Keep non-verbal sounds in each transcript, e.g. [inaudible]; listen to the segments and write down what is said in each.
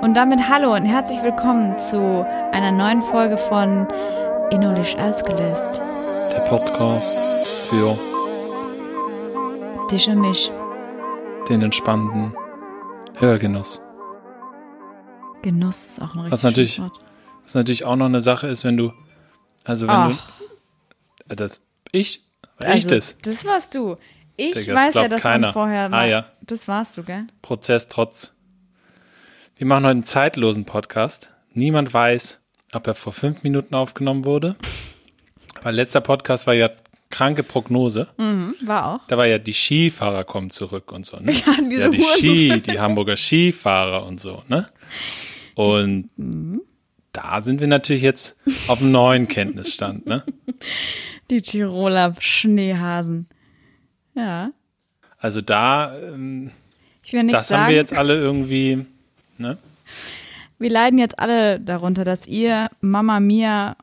Und damit hallo und herzlich willkommen zu einer neuen Folge von Innerlich ausgelöst. Der Podcast für Dich und mich. den entspannten Hörgenuss. Genuss ist auch ein richtig Was natürlich- Wort. Was natürlich auch noch eine Sache ist, wenn du, also wenn Ach, du, das, ich, also, das? Das warst du. Ich Digga, weiß ja, dass man vorher Ah, ja. Das warst du, gell? Prozess trotz. Wir machen heute einen zeitlosen Podcast. Niemand weiß, ob er vor fünf Minuten aufgenommen wurde. Weil letzter Podcast war ja kranke Prognose. Mhm, war auch. Da war ja die Skifahrer kommen zurück und so, ne? [laughs] Ja, diese ja, die Huren- Ski, die Hamburger Skifahrer und so, ne? Und Mhm. da sind wir natürlich jetzt auf einem neuen Kenntnisstand, ne? Die Tiroler Schneehasen. Ja. Also da, ähm, Ich will nichts das sagen. haben wir jetzt alle irgendwie, ne? Wir leiden jetzt alle darunter, dass ihr Mama Mia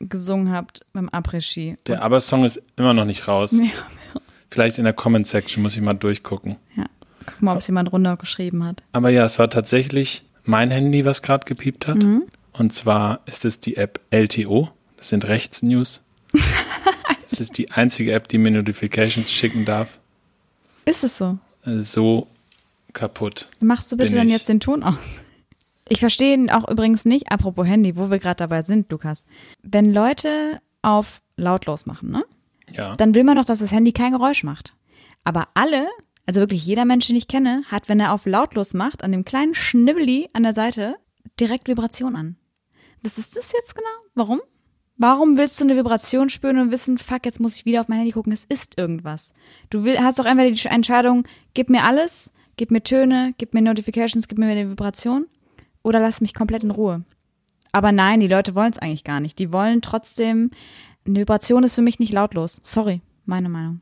gesungen habt beim Après-Ski. Der Aber-Song ist immer noch nicht raus. Ja. Vielleicht in der Comment-Section muss ich mal durchgucken. Ja. Guck mal, ob es jemand runtergeschrieben hat. Aber ja, es war tatsächlich mein Handy, was gerade gepiept hat. Mhm. Und zwar ist es die App LTO. Das sind Rechtsnews. [laughs] Das ist die einzige App, die mir Notifications schicken darf. Ist es so? Äh, So kaputt. Machst du bitte dann ich. jetzt den Ton aus? Ich verstehe ihn auch übrigens nicht, apropos Handy, wo wir gerade dabei sind, Lukas. Wenn Leute auf lautlos machen, ne? Ja. Dann will man doch, dass das Handy kein Geräusch macht. Aber alle, also wirklich jeder Mensch, den ich kenne, hat, wenn er auf lautlos macht, an dem kleinen Schnibbeli an der Seite direkt Vibration an. Was ist das jetzt genau? Warum? Warum willst du eine Vibration spüren und wissen, fuck, jetzt muss ich wieder auf mein Handy gucken, es ist irgendwas. Du will, hast doch entweder die Entscheidung, gib mir alles, gib mir Töne, gib mir Notifications, gib mir eine Vibration oder lass mich komplett in Ruhe. Aber nein, die Leute wollen es eigentlich gar nicht. Die wollen trotzdem, eine Vibration ist für mich nicht lautlos. Sorry, meine Meinung.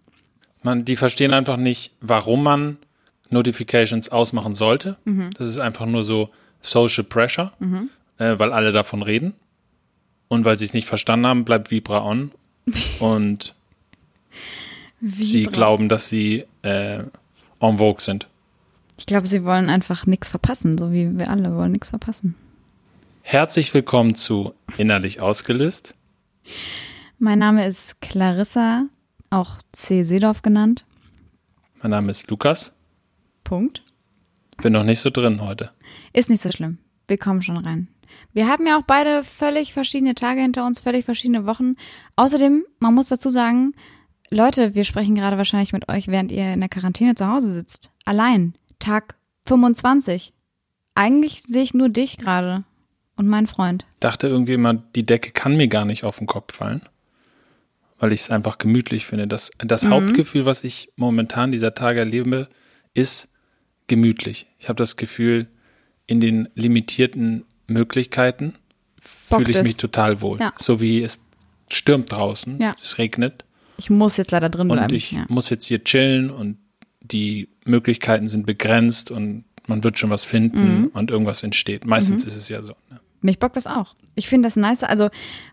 Man, die verstehen einfach nicht, warum man Notifications ausmachen sollte. Mhm. Das ist einfach nur so Social Pressure, äh, weil alle davon reden. Und weil sie es nicht verstanden haben, bleibt Vibra on. [laughs] Und sie Vibra. glauben, dass sie äh, en vogue sind. Ich glaube, sie wollen einfach nichts verpassen, so wie wir alle wollen nichts verpassen. Herzlich willkommen zu Innerlich ausgelöst. Mein Name ist Clarissa, auch C. Seedorf genannt. Mein Name ist Lukas. Punkt. Bin noch nicht so drin heute. Ist nicht so schlimm. Wir kommen schon rein. Wir haben ja auch beide völlig verschiedene Tage hinter uns, völlig verschiedene Wochen. Außerdem, man muss dazu sagen, Leute, wir sprechen gerade wahrscheinlich mit euch, während ihr in der Quarantäne zu Hause sitzt. Allein. Tag 25. Eigentlich sehe ich nur dich gerade und meinen Freund. Dachte irgendwie immer, die Decke kann mir gar nicht auf den Kopf fallen. Weil ich es einfach gemütlich finde. Das, das Mhm. Hauptgefühl, was ich momentan dieser Tage erlebe, ist gemütlich. Ich habe das Gefühl, in den limitierten Möglichkeiten fühle ich mich total wohl. Ja. So wie es stürmt draußen, Ja. es regnet Ich muss jetzt leider drin und bleiben. ich ja. muss jetzt hier chillen und die Möglichkeiten sind begrenzt und man wird schon was finden Mhm. und irgendwas entsteht. Meistens ist es ja so. Ne? Mich bockt das auch. Ich finde das nice. Also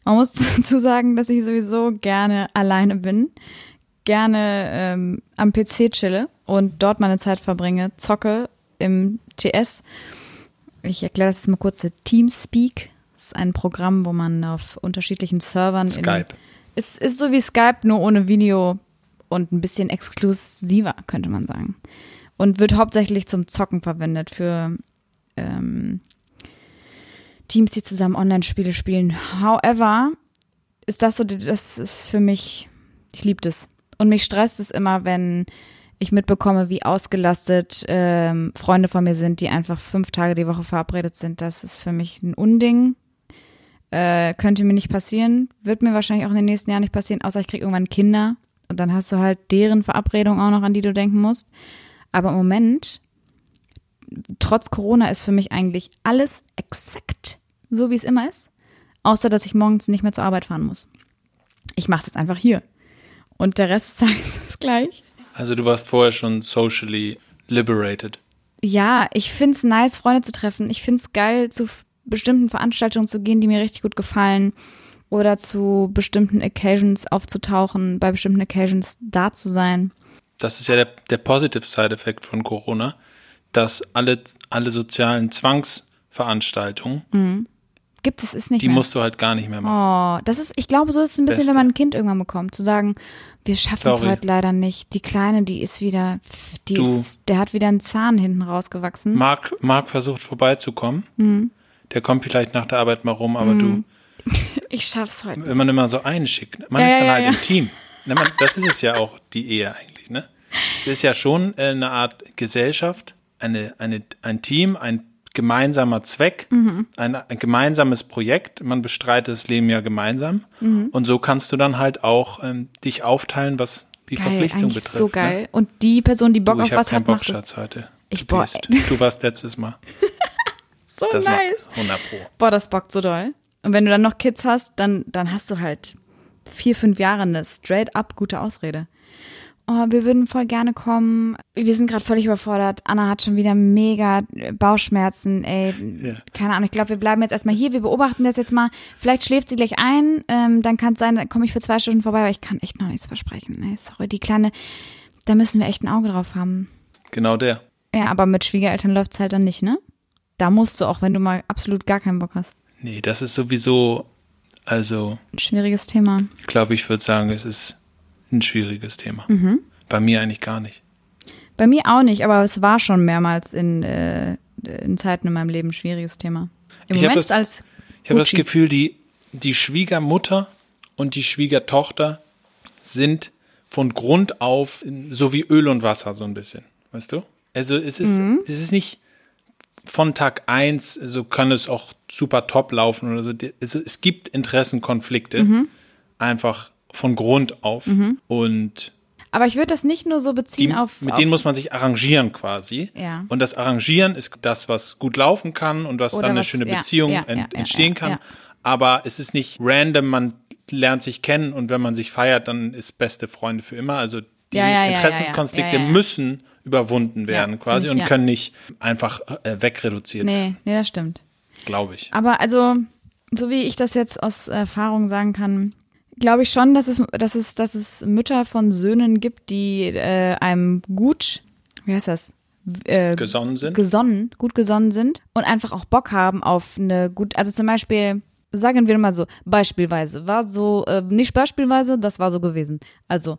man muss [laughs] dazu sagen, dass ich sowieso gerne alleine bin, gerne ähm, am PC chille und dort meine Zeit verbringe, zocke im TS. Ich erkläre das jetzt mal kurz. Teamspeak das ist ein Programm, wo man auf unterschiedlichen Servern Skype. In, es ist so wie Skype, nur ohne Video und ein bisschen exklusiver, könnte man sagen. Und wird hauptsächlich zum Zocken verwendet für ähm, Teams, die zusammen Online-Spiele spielen. However, ist das so, das ist für mich, ich liebe das. Und mich stresst es immer, wenn ich mitbekomme, wie ausgelastet ähm, Freunde von mir sind, die einfach fünf Tage die Woche verabredet sind. Das ist für mich ein Unding. Äh, könnte mir nicht passieren. Wird mir wahrscheinlich auch in den nächsten Jahren nicht passieren, außer ich kriege irgendwann Kinder. Und dann hast du halt deren Verabredung auch noch, an die du denken musst. Aber im Moment, trotz Corona, ist für mich eigentlich alles exakt so, wie es immer ist. Außer, dass ich morgens nicht mehr zur Arbeit fahren muss. Ich mache es jetzt einfach hier. Und der Rest des [laughs] Tages ist gleich. Also du warst vorher schon socially liberated. Ja, ich find's nice, Freunde zu treffen. Ich find's geil, zu bestimmten Veranstaltungen zu gehen, die mir richtig gut gefallen. Oder zu bestimmten Occasions aufzutauchen, bei bestimmten Occasions da zu sein. Das ist ja der, der positive Side-Effekt von Corona, dass alle, alle sozialen Veranstaltungen, Gibt es, ist nicht die mehr. musst du halt gar nicht mehr machen. Oh, das ist, ich glaube, so ist es ein bisschen, Beste. wenn man ein Kind irgendwann bekommt, zu sagen, wir schaffen es heute leider nicht. Die Kleine, die ist wieder, die Du. ist, der hat wieder einen Zahn hinten rausgewachsen. Marc, Marc versucht vorbeizukommen. Mhm. Der kommt vielleicht nach der Arbeit mal rum, aber du, [laughs] Ich schaff's heute. wenn man immer so einen schickt, man Ja, ist dann ja, halt ja. im Team. Ne, das ist es ja auch, die Ehe eigentlich, ne? Es ist ja schon äh, eine Art Gesellschaft, eine, eine, ein Team, ein gemeinsamer Zweck, Mhm. ein, ein gemeinsames Projekt. Man bestreitet das Leben ja gemeinsam. Mhm. Und so kannst du dann halt auch ähm, dich aufteilen, was die Geil, Verpflichtung betrifft. so geil. Und die Person, die Ne? Bock Du, auf ich habe was keinen hat, Bock, macht. Schatz, heute. Ich- du, boah, du warst letztes Mal. [laughs] So Das nice. war 100 Pro. Boah, das bockt so doll. Und wenn du dann noch Kids hast, dann, dann hast du halt vier, fünf Jahre eine straight up gute Ausrede. Oh, wir würden voll gerne kommen. Wir sind gerade völlig überfordert. Anna hat schon wieder mega Bauchschmerzen. Ey, Ja. keine Ahnung. Ich glaube, wir bleiben jetzt erstmal hier. Wir beobachten das jetzt mal. Vielleicht schläft sie gleich ein. Ähm, dann kann es sein, dann komme ich für zwei Stunden vorbei. Aber ich kann echt noch nichts versprechen. Ey, sorry, die Kleine, da müssen wir echt ein Auge drauf haben. Genau der. Ja, aber mit Schwiegereltern läuft's halt dann nicht, ne? Da musst du auch, wenn du mal absolut gar keinen Bock hast. Nee, das ist sowieso, also, Ein schwieriges Thema. ich glaube, ich würde sagen, es ist ein schwieriges Thema. Mhm. Bei mir eigentlich gar nicht. Bei mir auch nicht, aber es war schon mehrmals in, äh, in Zeiten in meinem Leben ein schwieriges Thema. Im Ich hab Moment das- als Ich habe das. Gefühl, die, die Schwiegermutter und die Schwiegertochter sind von Grund auf so wie Öl und Wasser so ein bisschen, weißt du? Also es ist, Mhm. es ist nicht von Tag eins, so kann es auch super top laufen oder so. Die- Also es gibt Interessenkonflikte, Mhm. einfach von Grund auf. Und Aber ich würde das nicht nur so die, beziehen auf. mit auf denen muss man sich arrangieren quasi. Ja. Und das Arrangieren ist das, was gut laufen kann und was Oder dann eine was- schöne ja, Beziehung ja, ja, entstehen kann. Aber es ist nicht random, man lernt sich kennen und wenn man sich feiert, dann ist beste Freunde für immer. Also diese Interessenkonflikte müssen überwunden werden quasi finde ich, und ja. können nicht einfach äh, wegreduziert, nee, nee, das stimmt. glaube ich. Aber also, so wie ich das jetzt aus Erfahrung sagen kann, glaube ich schon, dass es, dass es, dass es Mütter von Söhnen gibt, die äh, einem gut, wie heißt das? Äh, Gesonnen sind. gesonnen, gut gesonnen sind und einfach auch Bock haben auf eine gut, also zum Beispiel, sagen wir mal so, beispielsweise, war so, äh, nicht beispielsweise, das war so gewesen. Also,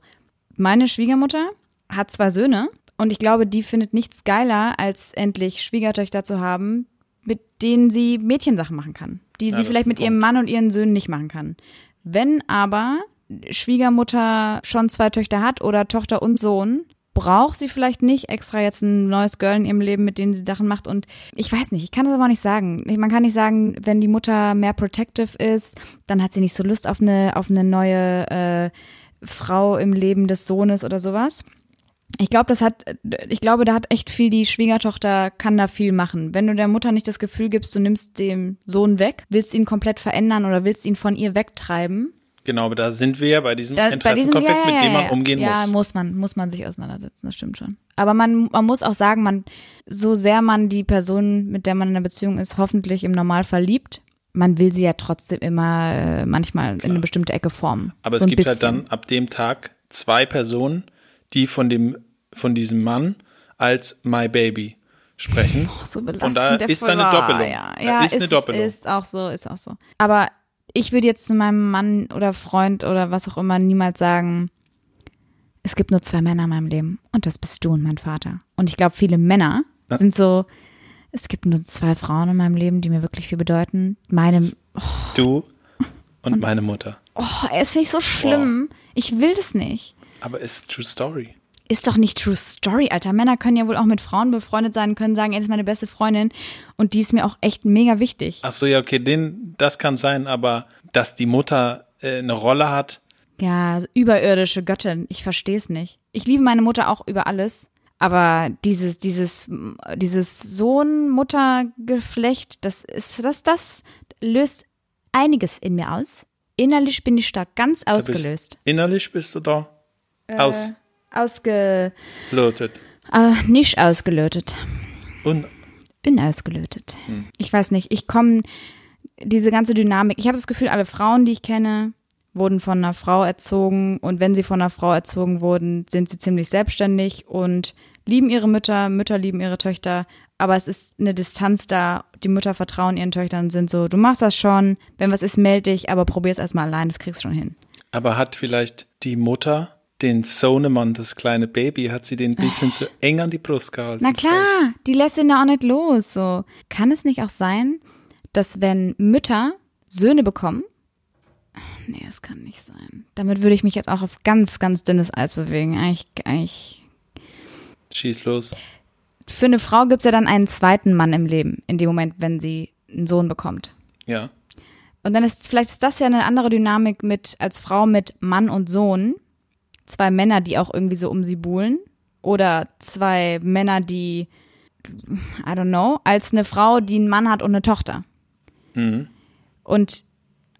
meine Schwiegermutter hat zwei Söhne und ich glaube, die findet nichts geiler, als endlich Schwiegertöchter zu haben, mit denen sie Mädchensachen machen kann, die Ja, sie vielleicht mit ihrem Mann und ihren Söhnen nicht machen kann. Wenn aber Schwiegermutter schon zwei Töchter hat oder Tochter und Sohn, braucht sie vielleicht nicht extra jetzt ein neues Girl in ihrem Leben, mit denen sie Sachen macht. Und ich weiß nicht, ich kann das aber auch nicht sagen. Man kann nicht sagen, wenn die Mutter mehr protective ist, dann hat sie nicht so Lust auf eine, auf eine neue äh, Frau im Leben des Sohnes oder sowas. Ich glaube, das hat, ich glaube, da hat echt viel die Schwiegertochter kann da viel machen. Wenn du der Mutter nicht das Gefühl gibst, du nimmst dem Sohn weg, willst ihn komplett verändern oder willst ihn von ihr wegtreiben, Genau, aber da sind wir ja bei diesem da, bei diesem, Interessenkonflikt, ja, ja, mit dem man umgehen muss. Ja, muss man, muss man sich auseinandersetzen, das stimmt schon. Aber man, man muss auch sagen, man, so sehr man die Person, mit der man in einer Beziehung ist, hoffentlich im Normalfall liebt, man will sie ja trotzdem immer äh, manchmal in eine bestimmte Ecke formen. Aber so es gibt halt bisschen. dann ab dem Tag zwei Personen, die von dem, von diesem Mann als My Baby sprechen. so belastend, Von daher ist da eine Doppelung. Ja, Da ja, ist eine Doppelung. Ist auch so, ist auch so. Aber ich würde jetzt zu meinem Mann oder Freund oder was auch immer niemals sagen, es gibt nur zwei Männer in meinem Leben und das bist du und mein Vater. Und ich glaube, viele Männer sind so, es gibt nur zwei Frauen in meinem Leben, die mir wirklich viel bedeuten. Meine, Du und meine Mutter. oh, es finde ich so schlimm. Ich will das nicht. Aber es ist True Story. Ist doch nicht True Story, Alter. Männer können ja wohl auch mit Frauen befreundet sein, können sagen, er ist meine beste Freundin und die ist mir auch echt mega wichtig. Ach so, ja, okay, den, das kann sein, aber dass die Mutter äh, eine Rolle hat, Ja, überirdische Göttin. Ich verstehe es nicht. Ich liebe meine Mutter auch über alles. Aber dieses, dieses, dieses Sohn-Mutter-Geflecht, das ist, das, das löst einiges in mir aus. Innerlich bin ich da ganz da bist, ausgelöst. innerlich bist du da Äh. ausgelotet. Ausge, äh, nicht ausgelötet. Und Unausgelötet. Ich weiß nicht, ich komme, diese ganze Dynamik, ich habe das Gefühl, alle Frauen, die ich kenne, wurden von einer Frau erzogen und wenn sie von einer Frau erzogen wurden, sind sie ziemlich selbstständig und lieben ihre Mütter, Mütter lieben ihre Töchter, aber es ist eine Distanz da. Die Mütter vertrauen ihren Töchtern und sind so, du machst das schon, wenn was ist, melde dich, aber probier es erstmal allein, das kriegst du schon hin. Aber hat vielleicht die Mutter den Sohnemann, das kleine Baby, hat sie den ein bisschen zu eng an die Brust gehalten? Na klar, vielleicht? die lässt ihn da auch nicht los. So. Kann es nicht auch sein, dass wenn Mütter Söhne bekommen, nee, das kann nicht sein. Damit würde ich mich jetzt auch auf ganz, ganz dünnes Eis bewegen. Eigentlich, eigentlich. Schieß los. Für eine Frau gibt es ja dann einen zweiten Mann im Leben, in dem Moment, wenn sie einen Sohn bekommt. Ja. Und dann ist, vielleicht ist das ja eine andere Dynamik mit, als Frau mit Mann und Sohn. Zwei Männer, die auch irgendwie so um sie buhlen. Oder zwei Männer, die, I don't know, als eine Frau, die einen Mann hat und eine Tochter. Mhm. Und,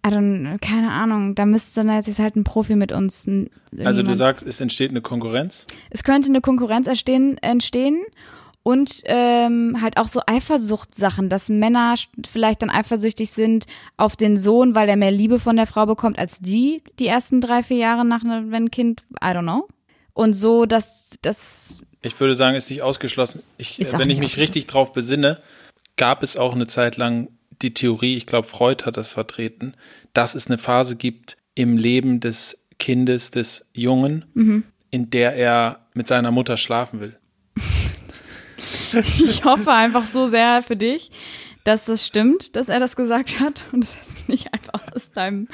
I don't, keine Ahnung, da müsste dann jetzt halt ein Profi mit uns. ein- Also du sagst, es entsteht eine Konkurrenz? es könnte eine Konkurrenz entstehen, entstehen und ähm, halt auch so Eifersuchtssachen, dass Männer vielleicht dann eifersüchtig sind auf den Sohn, weil er mehr Liebe von der Frau bekommt als die, die ersten drei, vier Jahre nach ne- wenn ein Kind, I don't know. Und so, dass das Ich würde sagen, ist nicht ausgeschlossen. Ich, wenn ich mich richtig drauf besinne, gab es auch eine Zeit lang die Theorie, ich glaube, Freud hat das vertreten, dass es eine Phase gibt im Leben des Kindes, des Jungen, Mhm. in der er mit seiner Mutter schlafen will. [laughs] ich hoffe einfach so sehr für dich, dass das stimmt, dass er das gesagt hat und es jetzt nicht einfach aus deinem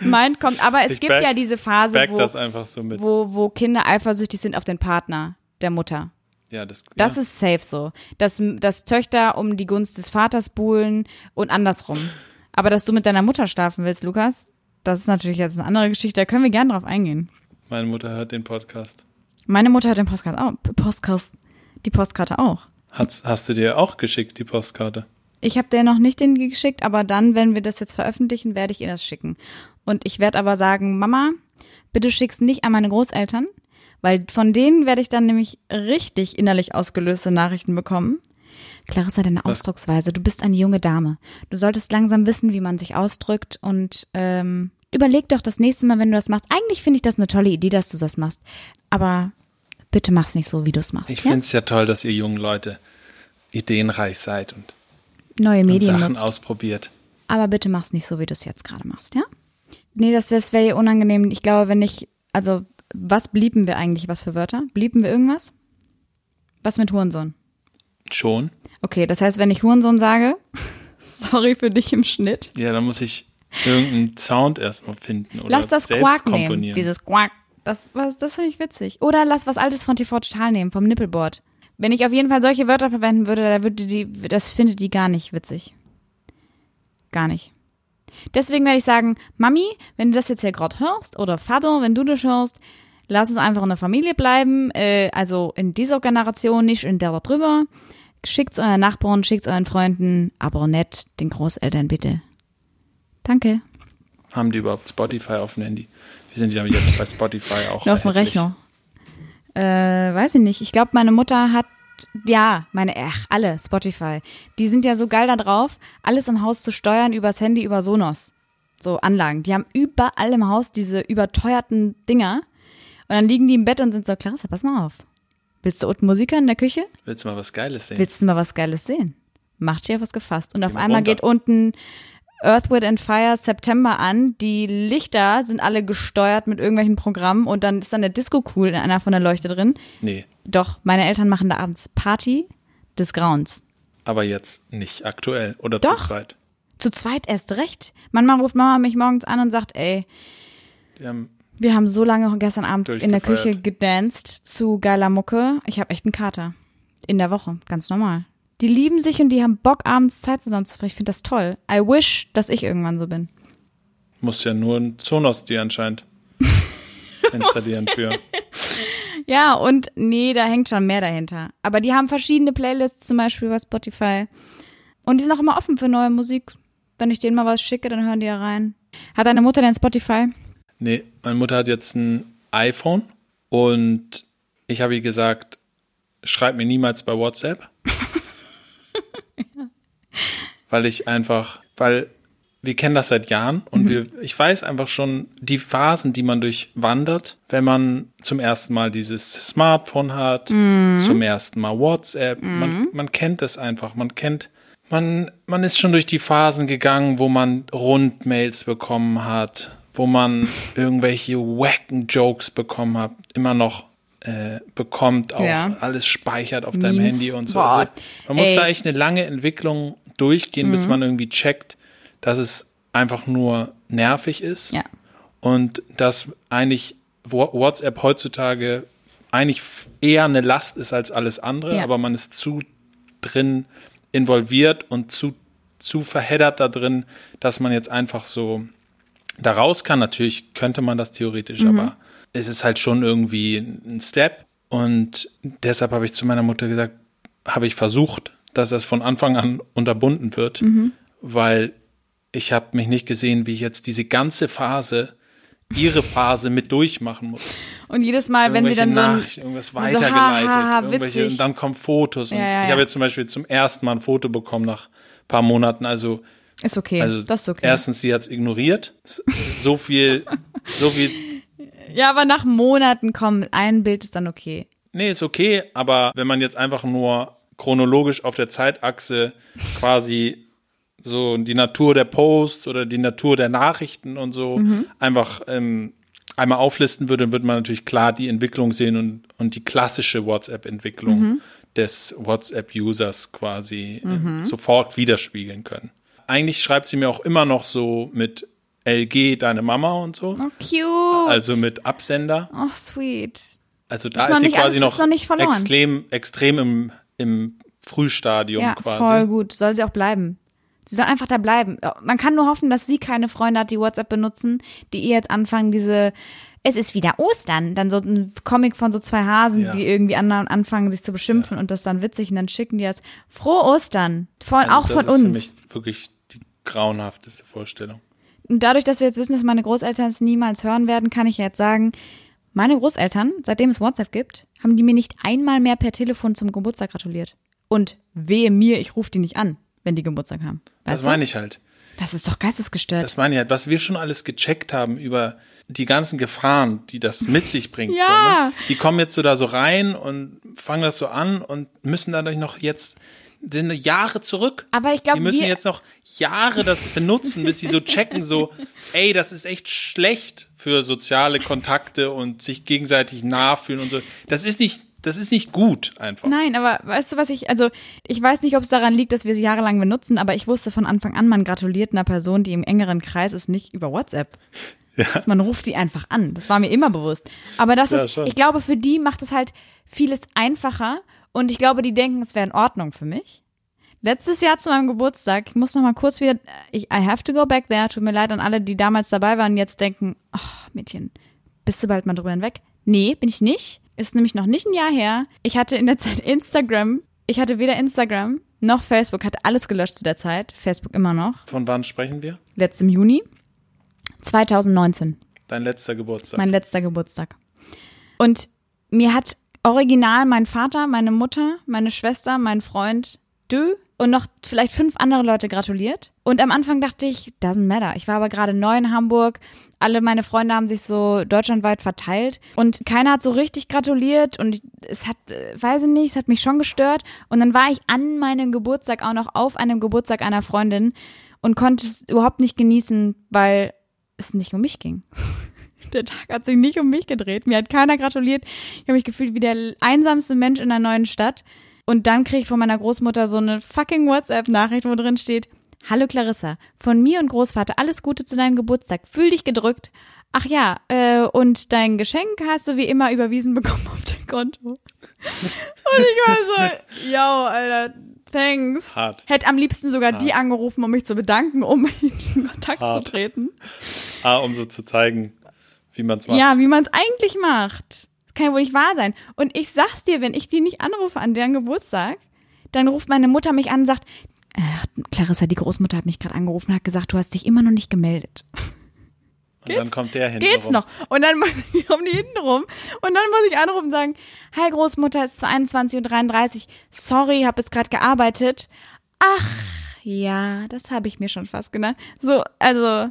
Mind kommt. Aber es Ich gibt back- ja diese Phase, wo, so wo, wo Kinder eifersüchtig sind auf den Partner der Mutter. ja, das, Das ja. ist safe so. Dass, dass Töchter um die Gunst des Vaters buhlen und andersrum. Aber dass du mit deiner Mutter schlafen willst, Lukas, das ist natürlich jetzt eine andere Geschichte. Da können wir gerne drauf eingehen. Meine Mutter hört den Podcast. Meine Mutter hat den Postkarte auch. Postkast, die Postkarte auch. Hast, hast du dir auch geschickt, die Postkarte? Ich habe dir noch nicht den geschickt, aber dann, wenn wir das jetzt veröffentlichen, werde ich ihr das schicken. Und ich werde aber sagen, Mama, bitte schick's nicht an meine Großeltern, weil von denen werde ich dann nämlich richtig innerlich ausgelöste Nachrichten bekommen. Clarissa, deine Was- Ausdrucksweise, du bist eine junge Dame. Du solltest langsam wissen, wie man sich ausdrückt und ähm, überleg doch das nächste Mal, wenn du das machst. Eigentlich finde ich das eine tolle Idee, dass du das machst. Aber bitte mach's nicht so, wie du es machst. Ich ja? finde es ja toll, dass ihr jungen Leute ideenreich seid und, Neue und Medien Sachen nutzt. ausprobiert. Aber bitte mach's nicht so, wie du es jetzt gerade machst, ja? Nee, das, das wäre unangenehm. Ich glaube, wenn ich, also, was blieben wir eigentlich, was für Wörter? Blieben wir irgendwas? Was mit Hurensohn? Schon? Okay, das heißt, wenn ich Hurensohn sage, [laughs] sorry für dich im Schnitt. Ja, dann muss ich irgendeinen Sound erstmal finden oder lass das selbst Quark komponieren. nehmen. Dieses Quark. Das, was, das finde ich witzig. Oder lass was Altes von TV Total nehmen, vom Nippelboard. Wenn ich auf jeden Fall solche Wörter verwenden würde, da würde die, das findet die gar nicht witzig. Gar nicht. Deswegen werde ich sagen, Mami, wenn du das jetzt hier gerade hörst, oder Vater, wenn du das hörst, lass uns einfach in der Familie bleiben, äh, also in dieser Generation, nicht in der da drüber. Schickt's euren Nachbarn, schickt's euren Freunden, aber nicht den Großeltern bitte. Danke. Haben die überhaupt Spotify auf dem Handy? Wir sind ja jetzt bei Spotify auch. Nur auf dem. Rechner. Äh, weiß ich nicht. Ich glaube, meine Mutter hat, ja, meine, ach, alle, Spotify. Die sind ja so geil da drauf, alles im Haus zu steuern übers Handy, über Sonos. So Anlagen. Die haben überall im Haus diese überteuerten Dinger. Und dann liegen die im Bett und sind so, Clarissa, pass mal auf. Willst du unten Musik hören in der Küche? Willst du mal was Geiles sehen? Willst du mal was Geiles sehen? Macht dir was gefasst. Und auf mal einmal runter. geht unten Earth, Wind and Fire September an. Die Lichter sind alle gesteuert mit irgendwelchen Programmen und dann ist dann der Disco cool in einer von der Leuchte drin. nee, Doch, meine Eltern machen da abends Party des Grauens. aber jetzt nicht aktuell oder Doch. zu zweit. Zu zweit erst recht. Manchmal ruft Mama mich morgens an und sagt, ey, haben, wir haben so lange gestern Abend in der. Küche gedanced zu geiler Mucke. Ich habe echt einen Kater. In der Woche, ganz normal. Die lieben sich und die haben Bock, abends Zeit zusammen zu verbringen. Ich finde das toll. I wish, dass ich irgendwann so bin. muss ja nur ein Sonos dir anscheinend [laughs] installieren für. Ja, und nee, da hängt schon mehr dahinter. Aber die haben verschiedene Playlists, zum Beispiel bei Spotify. Und die sind auch immer offen für neue Musik. Wenn ich denen mal was schicke, dann hören die ja rein. Hat deine Mutter denn Spotify? Nee, meine Mutter hat jetzt ein iPhone und ich habe ihr gesagt, schreib mir niemals bei WhatsApp. [laughs] Weil ich einfach, weil wir kennen das seit Jahren und wir, ich weiß einfach schon die Phasen, die man durchwandert, wenn man zum ersten Mal dieses Smartphone hat, zum ersten Mal WhatsApp. Man, man kennt es einfach. Man kennt, man, man ist schon durch die Phasen gegangen, wo man Rundmails bekommen hat, wo man [laughs] irgendwelche wacken Jokes bekommen hat, immer noch äh, bekommt, auch Ja. alles speichert auf deinem Memes. Handy und so. Also, man muss ey. da echt eine lange Entwicklung durchgehen, Mhm. bis man irgendwie checkt, dass es einfach nur nervig ist Ja. und dass eigentlich Wha- WhatsApp heutzutage eigentlich eher eine Last ist als alles andere, Ja. aber man ist zu drin involviert und zu, zu verheddert da drin, dass man jetzt einfach so da raus kann. Natürlich könnte man das theoretisch, aber es ist halt schon irgendwie ein Step. Und deshalb habe ich zu meiner Mutter gesagt, habe ich versucht, dass das von Anfang an unterbunden wird, weil ich habe mich nicht gesehen, wie ich jetzt diese ganze Phase, ihre Phase mit durchmachen muss. Und jedes Mal, wenn sie dann so ein, irgendwas so, ha, weitergeleitet, ha, ha, und dann kommen Fotos. Ja, ja, ich habe jetzt zum Beispiel zum ersten Mal ein Foto bekommen nach ein paar Monaten. Also, ist okay, also das ist okay. erstens, sie hat es ignoriert. So viel, so viel, [laughs] ja, aber nach Monaten kommen, ein Bild ist dann okay. nee, ist okay, aber wenn man jetzt einfach nur chronologisch auf der Zeitachse quasi so die Natur der Posts oder die Natur der Nachrichten und so Mhm. einfach ähm, einmal auflisten würde, dann würde man natürlich klar die Entwicklung sehen und, und die klassische WhatsApp-Entwicklung Mhm. des WhatsApp-Users quasi Mhm. äh, sofort widerspiegeln können. Eigentlich schreibt sie mir auch immer noch so mit LG deine Mama und so, Oh, cute. also mit Absender. Oh, sweet. Also da Ist ist, noch sie nicht quasi alles- noch, noch extrem, extrem im, im Frühstadium Ja, quasi. voll gut. Soll sie auch bleiben. Sie soll einfach da bleiben. Man kann nur hoffen, dass sie keine Freunde hat, die WhatsApp benutzen, die ihr jetzt anfangen, diese es ist wieder Ostern, dann so ein Comic von so zwei Hasen, Ja. die irgendwie anderen anfangen, sich zu beschimpfen und das dann witzig und dann schicken die das. Frohe Ostern. Von, Also auch das von ist für uns. mich wirklich die grauenhafteste Vorstellung. Und dadurch, dass wir jetzt wissen, dass meine Großeltern es niemals hören werden, kann ich jetzt sagen, meine Großeltern, seitdem es WhatsApp gibt, haben die mir nicht einmal mehr per Telefon zum Geburtstag gratuliert. Und wehe mir, ich rufe die nicht an, wenn die Geburtstag haben. Das Weißt du? meine ich halt. Das ist doch geistesgestört. Das meine ich halt. Was wir schon alles gecheckt haben über die ganzen Gefahren, die das mit sich bringt. Ja. So, ne? Die kommen jetzt so da so rein und fangen das so an und müssen dadurch noch jetzt sind Jahre zurück. Aber ich glaube, die müssen jetzt noch Jahre das benutzen, bis sie so checken, so, [laughs] ey, das ist echt schlecht für soziale Kontakte und sich gegenseitig nachfühlen und so. Das ist nicht, das ist nicht gut einfach. Nein, aber weißt du, was ich, also ich weiß nicht, ob es daran liegt, dass wir sie jahrelang benutzen, aber ich wusste von Anfang an, man gratuliert einer Person, die im engeren Kreis ist, nicht über WhatsApp. Man ruft sie einfach an. Das war mir immer bewusst. Aber das Ja, ist, schon. ich glaube, für die macht es halt vieles einfacher und ich glaube, die denken, es wäre in Ordnung für mich. Letztes Jahr zu meinem Geburtstag, ich muss noch mal kurz wieder, ich, I have to go back there, tut mir leid an alle, die damals dabei waren, jetzt denken, ach, Mädchen, bist du bald mal drüber hinweg? Nee, bin ich nicht. Ist nämlich noch nicht ein Jahr her. Ich hatte in der [laughs] Zeit Instagram. Ich hatte weder Instagram noch Facebook, hatte alles gelöscht zu der Zeit. Facebook immer noch. Von wann sprechen wir? Letztem Juni 2019, Dein letzter Geburtstag. mein letzter Geburtstag. Und mir hat original mein Vater, meine Mutter, meine Schwester, mein Freund, du und noch vielleicht fünf andere Leute gratuliert. Und am Anfang dachte ich, doesn't matter. Ich war aber gerade neu in Hamburg. Alle meine Freunde haben sich so deutschlandweit verteilt und keiner hat so richtig gratuliert und es hat, weiß ich nicht, es hat mich schon gestört. Und dann war ich an meinem Geburtstag auch noch auf einem Geburtstag einer Freundin und konnte es überhaupt nicht genießen, weil es nicht um mich ging. [laughs] Der Tag hat sich nicht um mich gedreht. Mir hat keiner gratuliert. Ich habe mich gefühlt wie der einsamste Mensch in einer neuen Stadt. Und dann kriege ich von meiner Großmutter so eine fucking WhatsApp-Nachricht, wo drin steht, Hallo Clarissa, von mir und Großvater alles Gute zu deinem Geburtstag. Fühl dich gedrückt. Ach ja, äh, und dein Geschenk hast du wie immer überwiesen bekommen auf dein Konto. Und ich war so, [laughs] yo, Alter, thanks. Hart. Hätte am liebsten sogar die angerufen, um mich zu bedanken, um in diesen Kontakt Hart. zu treten. Ah, um so zu zeigen, wie man es macht. Ja, wie man es eigentlich macht. Das kann ja wohl nicht wahr sein. Und ich sag's dir, wenn ich die nicht anrufe an deren Geburtstag, dann ruft meine Mutter mich an und sagt, ach, Clarissa, die Großmutter hat mich gerade angerufen und hat gesagt, du hast dich immer noch nicht gemeldet. Und dann kommt der hin. Geht's noch? Und dann [laughs] kommen die hinten rum und dann muss ich anrufen und sagen, hi Großmutter, es ist 22.33 Uhr, sorry, hab jetzt gerade gearbeitet. Ach, ja, das habe ich mir schon fast gedacht. So, also,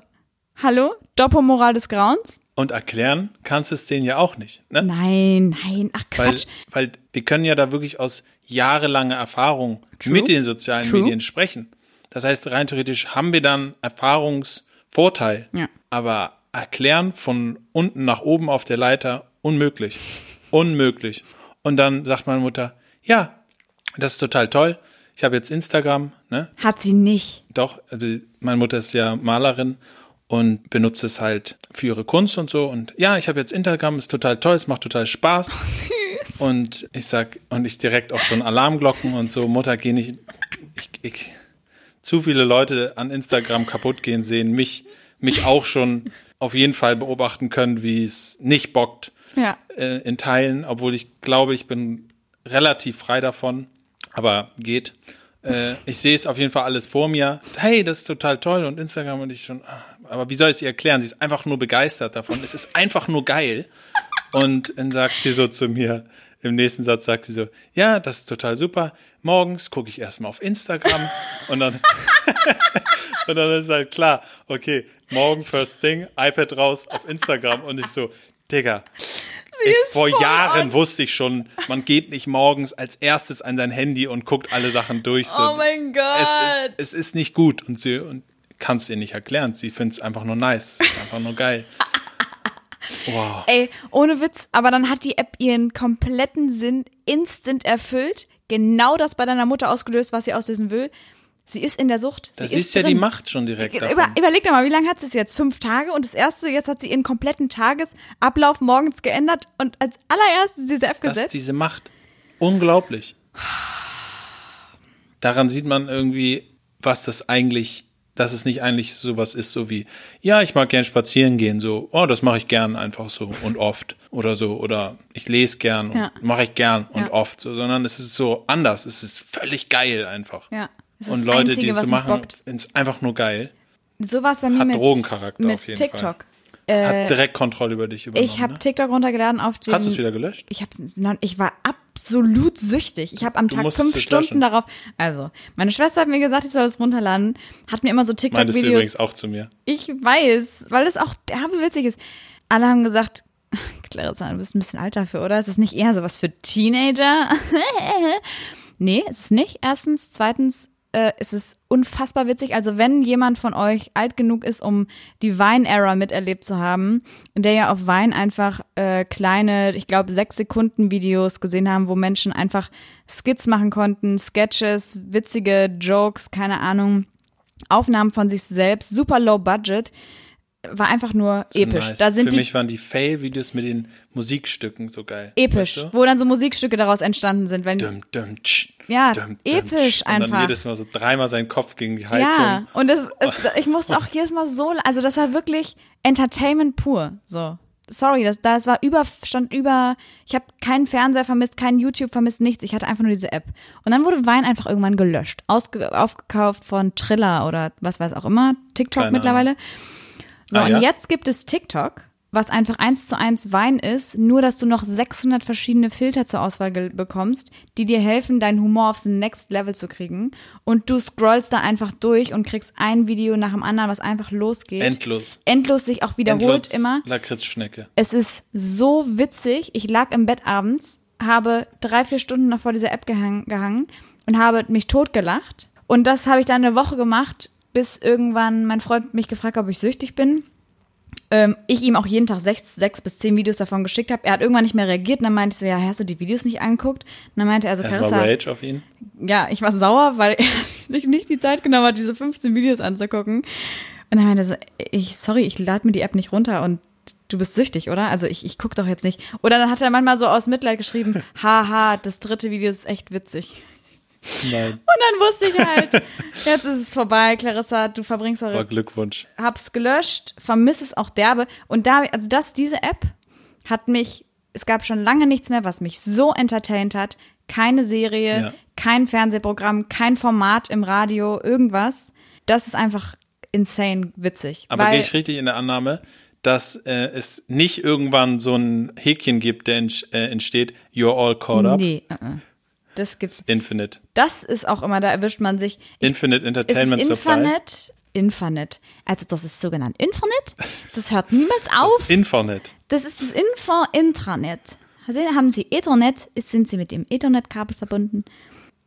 hallo, Doppelmoral des Grauens? Und erklären kannst du es denen ja auch nicht. Ne? Nein, nein, ach Quatsch. Weil, weil wir können ja da wirklich aus jahrelanger Erfahrung True. mit den sozialen True. Medien sprechen. Das heißt, rein theoretisch haben wir dann Erfahrungsvorteil. Ja. Aber erklären von unten nach oben auf der Leiter, unmöglich. [laughs] Unmöglich. Und dann sagt meine Mutter, ja, das ist total toll. Ich habe jetzt Instagram, ne? Hat sie nicht. Doch, also meine Mutter ist ja Malerin und benutzt es halt für ihre Kunst und so. Und ja, ich habe jetzt Instagram, ist total toll, es macht total Spaß. [laughs] Süß. Und ich sag, und ich direkt auch schon Alarmglocken und so, Mutter, geh nicht, ich, ich, zu viele Leute an Instagram kaputt gehen sehen, mich, mich auch schon auf jeden Fall beobachten können, wie es nicht bockt Ja. äh, in Teilen, obwohl ich glaube, ich bin relativ frei davon, aber geht. Äh, ich sehe es auf jeden Fall alles vor mir. Hey, das ist total toll und Instagram und ich schon, ah, aber wie soll ich es ihr erklären? Sie ist einfach nur begeistert davon. Es ist einfach nur geil. Und dann sagt sie so zu mir, im nächsten Satz sagt sie so, ja, das ist total super. Morgens gucke ich erstmal auf Instagram und dann, [laughs] und dann ist halt klar, okay, morgen first thing, iPad raus auf Instagram und ich so, Digga, ich, vor Jahren on. wusste ich schon, man geht nicht morgens als erstes an sein Handy und guckt alle Sachen durch. So. Oh mein Gott. Es ist, es ist nicht gut und sie und kannst ihr nicht erklären. Sie findet es einfach nur nice. Es ist einfach nur geil. [laughs] Wow. Ey, ohne Witz, aber dann hat die App ihren kompletten Sinn instant erfüllt. Genau das bei deiner Mutter ausgelöst, was sie auslösen will. Sie ist in der Sucht. Da sie siehst ist du ja die. Macht schon direkt Über, davon. überleg doch mal, wie lange hat sie es jetzt? Fünf Tage und das erste, jetzt hat sie ihren kompletten Tagesablauf morgens geändert und als allererstes diese App Das ist gesetzt. diese Macht. Unglaublich. [sighs] Daran sieht man irgendwie, was das eigentlich, dass es nicht eigentlich sowas ist, so wie, ja, ich mag gern spazieren gehen, so, oh, das mache ich gern einfach so und oft oder so, oder ich lese gern und Ja. mache ich gern und Ja. oft, so, sondern es ist so anders, es ist völlig geil einfach. Ja. Ist Und Leute, Einzige, die es so machen, es einfach nur geil. So war es bei mir Hat mit, Drogencharakter mit auf jeden TikTok. Hat direkt Kontrolle über dich übernommen. Äh, Ich habe ne? TikTok runtergeladen auf den. Hast du es wieder gelöscht? Ich hab's, ich war absolut süchtig. Ich habe am Du Tag fünf Stunden löschen. darauf. Also, meine Schwester hat mir gesagt, ich soll es runterladen. Hat mir immer so Meintest du TikTok-Videos. übrigens auch zu mir. Ich weiß, weil es auch derbe witzig ist. Alle haben gesagt, [laughs] Clarissa, du bist ein bisschen alt dafür, oder? Ist es nicht eher sowas für Teenager? [laughs] nee, ist es nicht. Erstens. Zweitens, äh, ist es unfassbar witzig. Also wenn jemand von euch alt genug ist, um die Vine-Era miterlebt zu haben, in der ja auf Vine einfach äh, kleine, ich glaube, sechs Sekunden Videos gesehen haben, wo Menschen einfach Skits machen konnten, Sketches, witzige Jokes, keine Ahnung. Aufnahmen von sich selbst, super low budget, war einfach nur So episch. nice. Da sind Für die mich waren die Fail-Videos mit den Musikstücken so geil. episch, Weißt du? wo dann so Musikstücke daraus entstanden sind, wenn Dum, dum, tsch, Ja, dum, episch tsch. Und dann einfach. jedes Mal so dreimal seinen Kopf gegen die Heizung. ja, und es, es, ich musste auch jedes Mal so, also das war wirklich Entertainment pur, so. Sorry, das, das war über, stand über, ich habe keinen Fernseher vermisst, keinen YouTube vermisst, nichts. Ich hatte einfach nur diese App. Und dann wurde Wein einfach irgendwann gelöscht, ausge, aufgekauft von Triller oder was weiß auch immer, TikTok Keine mittlerweile. So, Ah, und ja? jetzt gibt es TikTok, was einfach eins zu eins Wein ist, nur dass du noch 600 verschiedene Filter zur Auswahl bekommst, die dir helfen, deinen Humor aufs Next Level zu kriegen. Und du scrollst da einfach durch und kriegst ein Video nach dem anderen, was einfach losgeht. Endlos. Endlos sich auch wiederholt Endlos immer. Lakritzschnecke. Es ist so witzig. Ich lag im Bett abends, habe drei, vier Stunden noch vor dieser App gehang, gehangen und habe mich totgelacht. Und das habe ich dann eine Woche gemacht, bis irgendwann mein Freund mich gefragt hat, ob ich süchtig bin. Ähm, ich ihm auch jeden Tag sechs, sechs bis zehn Videos davon geschickt habe. Er hat irgendwann nicht mehr reagiert und dann meinte ich so, ja, hast du die Videos nicht angeguckt? Und dann meinte er so, Carissa, Rage auf ihn. ja, ich war sauer, weil [laughs] er sich nicht die Zeit genommen hat, diese 15 Videos anzugucken. Und dann meinte er so, ich, sorry, ich lade mir die App nicht runter und du bist süchtig, oder? Also ich, ich guck doch jetzt nicht. Oder dann hat er manchmal so aus Mitleid geschrieben, [laughs] haha, das dritte Video ist echt witzig. Nein. Und dann wusste ich halt, jetzt ist es vorbei, Clarissa, du verbringst eure Glückwunsch. hab's gelöscht, vermisse es auch derbe. Und da, also das, diese App hat mich, es gab schon lange nichts mehr, was mich so entertained hat. Keine Serie, Ja. kein Fernsehprogramm, kein Format im Radio, irgendwas. Das ist einfach insane witzig. Aber gehe ich richtig in der Annahme, dass äh, es nicht irgendwann so ein Häkchen gibt, der ent äh, entsteht, you're all caught up? Nee, uh -uh. Das gibt's. Infinite. Das ist auch immer, da erwischt man sich. Ich, Infinite Entertainment ist Supply. Infinite, Infinite. Also das ist sogenannt Infinite. Das hört niemals auf. Das Infinite. Das ist das Info Intranet. Also haben Sie Ethernet, ist, sind Sie mit dem Ethernet-Kabel verbunden.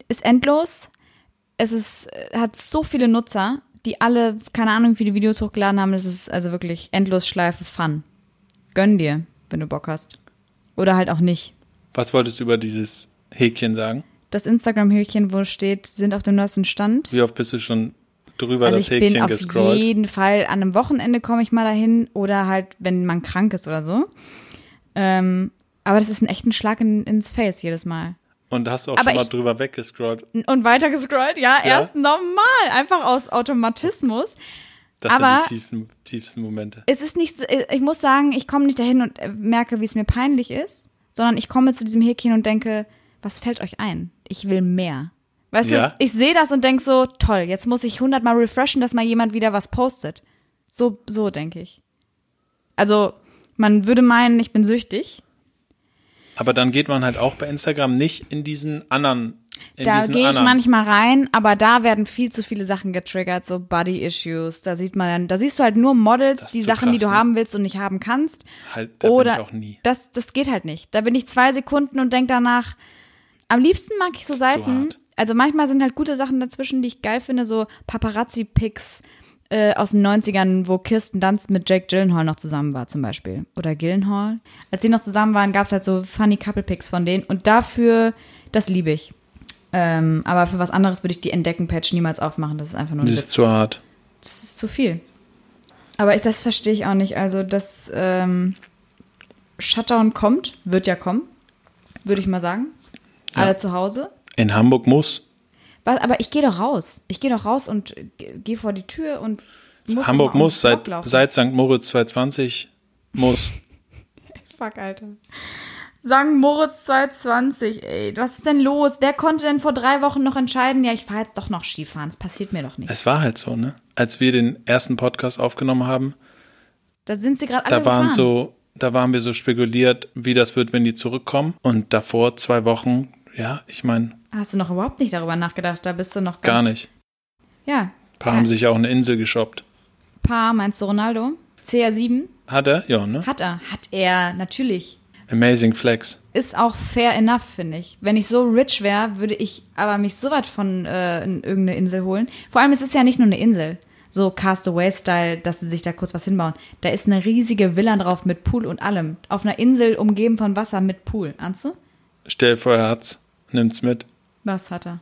Ist endlos. Es ist, äh, hat so viele Nutzer, die alle, keine Ahnung, wie viele Videos hochgeladen haben. Das ist also wirklich Endlosschleife Fun. Gönn dir, wenn du Bock hast. Oder halt auch nicht. Was wolltest du über dieses Häkchen sagen? Das Instagram-Häkchen, wo steht, sind auf dem neuesten Stand. Wie oft bist du schon drüber Also das ich bin Häkchen auf gescrollt? jeden Fall an einem Wochenende komme ich mal dahin oder halt, wenn man krank ist oder so. Ähm, aber das ist ein echter Schlag in, ins Face jedes Mal. Und hast du auch Aber schon mal ich- drüber weggescrollt? Und weiter gescrollt, ja, Ja? erst normal, einfach aus Automatismus. Das Aber- sind die tiefen, tiefsten Momente. Es ist nicht, so- ich muss sagen, ich komme nicht dahin und äh, merke, wie es mir peinlich ist, sondern ich komme zu diesem Häkchen und denke, was fällt euch ein? Ich will mehr. Weißt Ja. du, ich sehe das und denke so, toll, jetzt muss ich hundertmal refreshen, dass mal jemand wieder was postet. So, so denke ich. Also, man würde meinen, ich bin süchtig. Aber dann geht man halt auch bei Instagram nicht in diesen anderen. In da gehe ich manchmal rein, aber da werden viel zu viele Sachen getriggert, so Body Issues. Da sieht man, dann- da siehst du halt nur Models, die Sachen, die krass, du ne? haben willst und nicht haben kannst. Halt, da Oder bin ich auch nie. das, das geht halt nicht. Da bin ich zwei Sekunden und denk danach. Am liebsten mag ich so Das Seiten. Also manchmal sind halt gute Sachen dazwischen, die ich geil finde, so Paparazzi-Pics äh, aus den 90ern, wo Kirsten Dunst mit Jake Gyllenhaal noch zusammen war, zum Beispiel. Oder Gyllenhaal. Als sie noch zusammen waren, gab es halt so funny Couple-Pics von denen. Und dafür, das liebe ich. Ähm, aber für was anderes würde ich die Entdecken-Page niemals aufmachen. Das ist einfach nur Das ist zu hart. Das ist zu viel. Aber ich, das verstehe ich auch nicht. Also, dass ähm, Shutdown kommt, wird ja kommen, würde ich mal sagen. Ja. Alle zu Hause. In Hamburg muss. Was, aber ich gehe doch raus. Ich gehe doch raus und gehe vor die Tür und muss Hamburg muss seit, seit St. Moritz 220 muss. [laughs] Fuck, Alter. St. Moritz 220, ey. Was ist denn los? Wer konnte denn vor drei Wochen noch entscheiden, ja, ich fahre jetzt doch noch Skifahren. Es passiert mir doch nicht. es war halt so, ne? Als wir den ersten Podcast aufgenommen haben, Da sind sie gerade alle da waren gefahren. so, da waren wir so spekuliert, wie das wird, wenn die zurückkommen. Und davor zwei Wochen, ja, ich meine, Hast du noch überhaupt nicht darüber nachgedacht? Da bist du noch gar nicht. Ja, Ein paar haben sich auch eine Insel geshoppt. Paar, meinst du Ronaldo? CR7? Hat er? Ja, ne? Hat er. Hat er, natürlich. Amazing Flex. Ist auch fair enough, finde ich. Wenn ich so rich wäre, würde ich aber mich so weit von äh, in irgendeine Insel holen. Vor allem, es ist ja nicht nur eine Insel. So Castaway-Style, dass sie sich da kurz was hinbauen. Da ist eine riesige Villa drauf mit Pool und allem. Auf einer Insel umgeben von Wasser mit Pool. Ahnst du? Stell vor, er hat's. Nimmt's mit. Was hat er?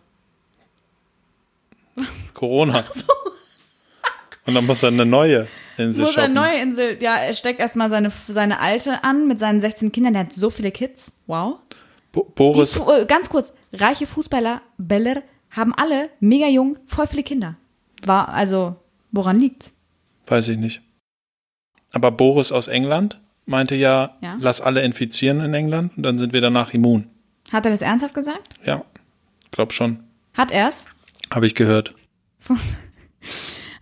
Corona. [laughs] Und dann muss er eine neue Insel Muss eine shoppen. neue Insel. Ja, er steckt erstmal seine, seine alte an mit seinen 16 Kindern. Der hat so viele Kids. Wow. Bo Die, Boris, Fu- äh, ganz kurz, reiche Fußballer, Beller, haben alle mega jung, voll viele Kinder. War, also, woran liegt's? weiß ich nicht. Aber Boris aus England meinte ja, Ja. lass alle infizieren in England und dann sind wir danach immun. Hat er das ernsthaft gesagt? Ja, glaub schon. Hat er's? Habe ich gehört. [laughs]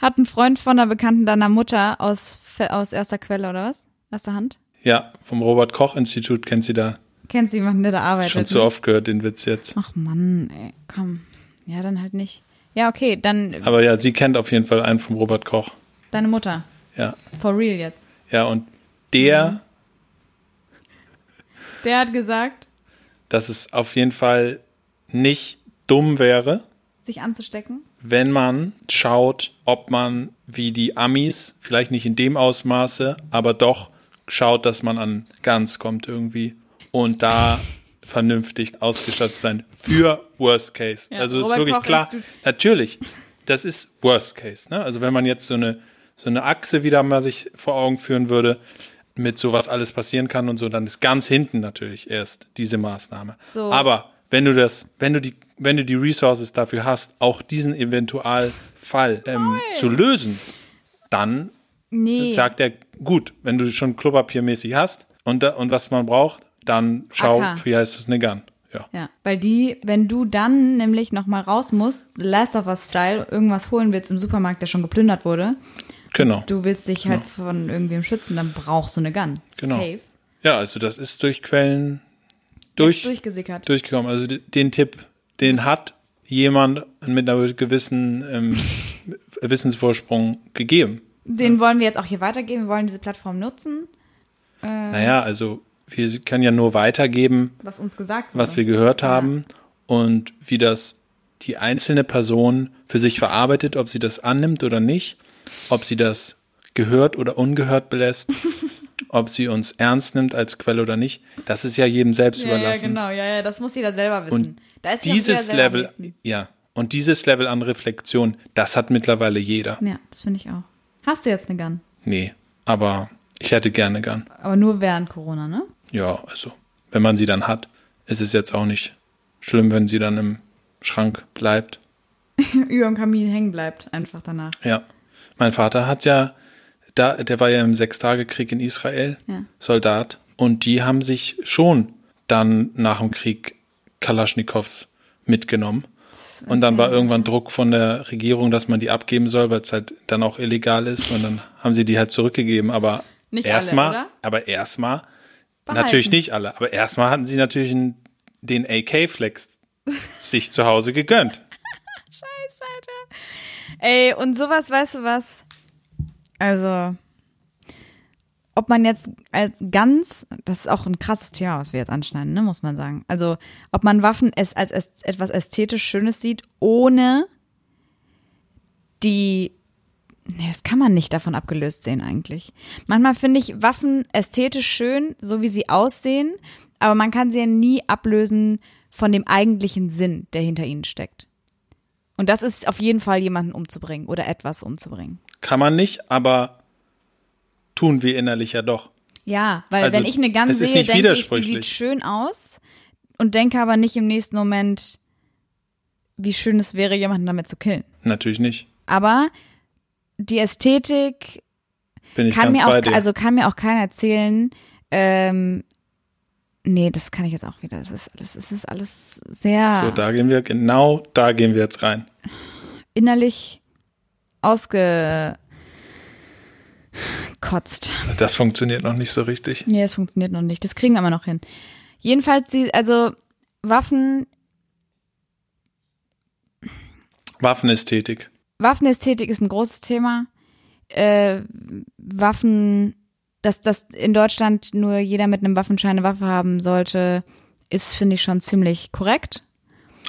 Hat ein Freund von einer Bekannten deiner Mutter aus, aus erster Quelle oder was? Erster Hand? Ja, vom Robert Koch Institut kennt sie da. Kennst du jemanden, der da arbeitet? Schon zu oft gehört, den Witz jetzt. Ach Mann, ey, komm. Ja, dann halt nicht. Ja, okay, dann Aber ja, sie kennt auf jeden Fall einen vom Robert Koch. deine Mutter. Ja. For real jetzt. Ja, und der, Mhm. [laughs] Der hat gesagt, dass es auf jeden Fall nicht dumm wäre, sich anzustecken. wenn man schaut, ob man wie die Amis, vielleicht nicht in dem Ausmaße, aber doch schaut, dass man an Guns kommt irgendwie und da [laughs] vernünftig ausgestattet zu sein für Worst Case. Ja, also ist wirklich Koch klar, natürlich, das ist Worst Case. Ne? Also wenn man jetzt so eine, so eine Achse wieder mal sich vor Augen führen würde, mit so was alles passieren kann und so, dann ist ganz hinten natürlich erst diese Maßnahme. So. Aber wenn du das, wenn du die, wenn du die Resources dafür hast, auch diesen Eventualfall ähm, zu lösen, dann Nee. sagt er, gut, wenn du schon Klopapiermäßig hast und, und was man braucht, dann schau, AK. wie heißt es, eine Gun. Ja. Ja, weil die, wenn du dann nämlich nochmal raus musst, Last of Us Style, irgendwas holen willst im Supermarkt, der schon geplündert wurde, Genau. du willst dich halt von irgendwem schützen, dann brauchst du eine Gun. Genau. Safe. Ja, also das ist durch Quellen Durch, durch, durchgesickert. durchgekommen. Also den Tipp, den hat jemand mit einer gewissen ähm, Wissensvorsprung gegeben. Den wollen wir jetzt auch hier weitergeben. Wir wollen diese Plattform nutzen, Naja, also wir können ja nur weitergeben, was uns gesagt was wir wurde. gehört haben und wie das die einzelne Person für sich verarbeitet, ob sie das annimmt oder nicht, ob sie das gehört oder ungehört belässt, [laughs] ob sie uns ernst nimmt als Quelle oder nicht. Das ist ja jedem selbst Ja, ja, überlassen. genau. Ja, ja, das muss jeder selber wissen. Und da ist sich auch jeder Dieses Level, ja, und dieses Level an Reflexion, das hat mittlerweile jeder. Ja, das finde ich auch. Hast du jetzt eine Gun? Nee, aber ich hätte gerne gern. Aber nur während Corona, ne? Ja, also, wenn man sie dann hat, ist es jetzt auch nicht schlimm, wenn sie dann im Schrank bleibt. [laughs] Über dem Kamin hängen bleibt, einfach danach. Ja. Mein Vater hat ja, da, der war ja im Sechstagekrieg in Israel, Ja. Soldat, und die haben sich schon dann nach dem Krieg Kalaschnikows mitgenommen. Und dann war irgendwann Druck von der Regierung, dass man die abgeben soll, weil es halt dann auch illegal ist. Und dann haben sie die halt zurückgegeben. Aber erstmal, aber erstmal, natürlich nicht alle, aber erstmal hatten sie natürlich den AK-Flex [laughs] sich zu Hause gegönnt. Scheiße, Alter. Ey, und sowas, weißt du was? Also, ob man jetzt als ganz, das ist auch ein krasses Thema, was wir jetzt anschneiden, ne, muss man sagen. Also, ob man Waffen es als etwas ästhetisch Schönes sieht, ohne die, nee, das kann man nicht davon abgelöst sehen eigentlich. Manchmal finde ich Waffen ästhetisch schön, so wie sie aussehen, aber man kann sie ja nie ablösen von dem eigentlichen Sinn, der hinter ihnen steckt. Und das ist auf jeden Fall jemanden umzubringen oder etwas umzubringen. Kann man nicht, aber tun wir innerlich ja doch. Ja, weil Also, wenn ich eine ist sehe, denke ich, sie sieht schön aus und denke aber nicht im nächsten Moment, wie schön es wäre, jemanden damit zu killen. Natürlich nicht. Aber die Ästhetik kann mir auch, also kann mir auch keiner erzählen, ähm, nee, das kann ich jetzt auch wieder. Das ist es ist alles sehr so, da gehen wir, genau da gehen wir jetzt rein. Innerlich ausgekotzt. Das funktioniert noch nicht so richtig. Nee, das funktioniert noch nicht. Das kriegen wir aber noch hin. Jedenfalls, die, also Waffen, Waffenästhetik. Waffenästhetik ist ein großes Thema. Äh, Waffen, dass, dass in Deutschland nur jeder mit einem Waffenschein eine Waffe haben sollte, ist, finde ich, schon ziemlich korrekt.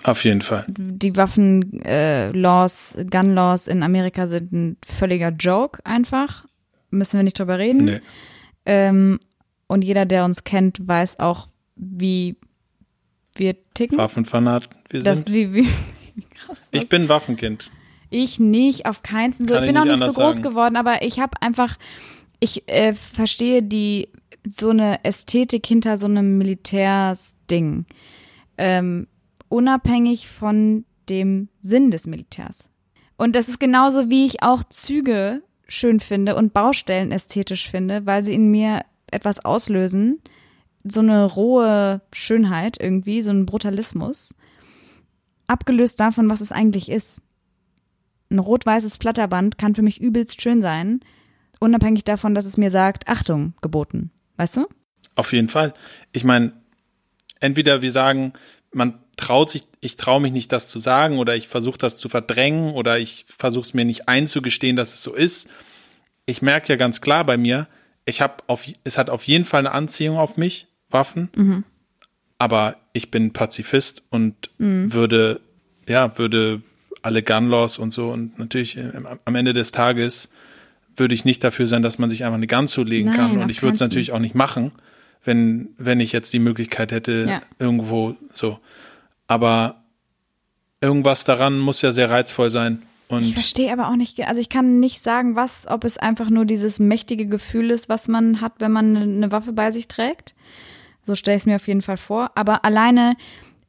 Auf jeden Fall. Die Waffen-Laws, äh, Laws, Gun-Laws in Amerika sind ein völliger Joke einfach. Müssen wir nicht drüber reden. Nee. Ähm, und jeder, der uns kennt, weiß auch, wie wir ticken. Waffenfanat, wir das, sind. wie, wie, [laughs] wie krass. Ich bin Waffenkind. Ich nicht, auf keinen so. Kann Ich ich bin auch nicht so groß sagen. geworden, aber ich habe einfach, ich äh, verstehe die so eine Ästhetik hinter so einem Militärsding. Ähm, unabhängig von dem Sinn des Militärs. Und das ist genauso, wie ich auch Züge schön finde und Baustellen ästhetisch finde, weil sie in mir etwas auslösen. So eine rohe Schönheit irgendwie, so ein Brutalismus. Abgelöst davon, was es eigentlich ist. Ein rot-weißes Flatterband kann für mich übelst schön sein, unabhängig davon, dass es mir sagt, Achtung, geboten. Weißt du? Auf jeden Fall. Ich meine, entweder wir sagen, man traut sich, ich traue mich nicht, das zu sagen, oder ich versuche das zu verdrängen, oder ich versuche es mir nicht einzugestehen, dass es so ist. Ich merke ja ganz klar bei mir, ich habe auf, es hat auf jeden Fall eine Anziehung auf mich, Waffen. Aber ich bin Pazifist und würde, ja, würde alle Gunlaws und so und natürlich äh, am Ende des Tages würde ich nicht dafür sein, dass man sich einfach eine Gun zulegen Nein, kann. Und ich würde es natürlich auch nicht machen, wenn, wenn ich jetzt die Möglichkeit hätte, Ja. irgendwo so. Aber irgendwas daran muss ja sehr reizvoll sein. Ich Und verstehe aber auch nicht, also ich kann nicht sagen, was, ob es einfach nur dieses mächtige Gefühl ist, was man hat, wenn man eine Waffe bei sich trägt. So stelle ich es mir auf jeden Fall vor. Aber alleine,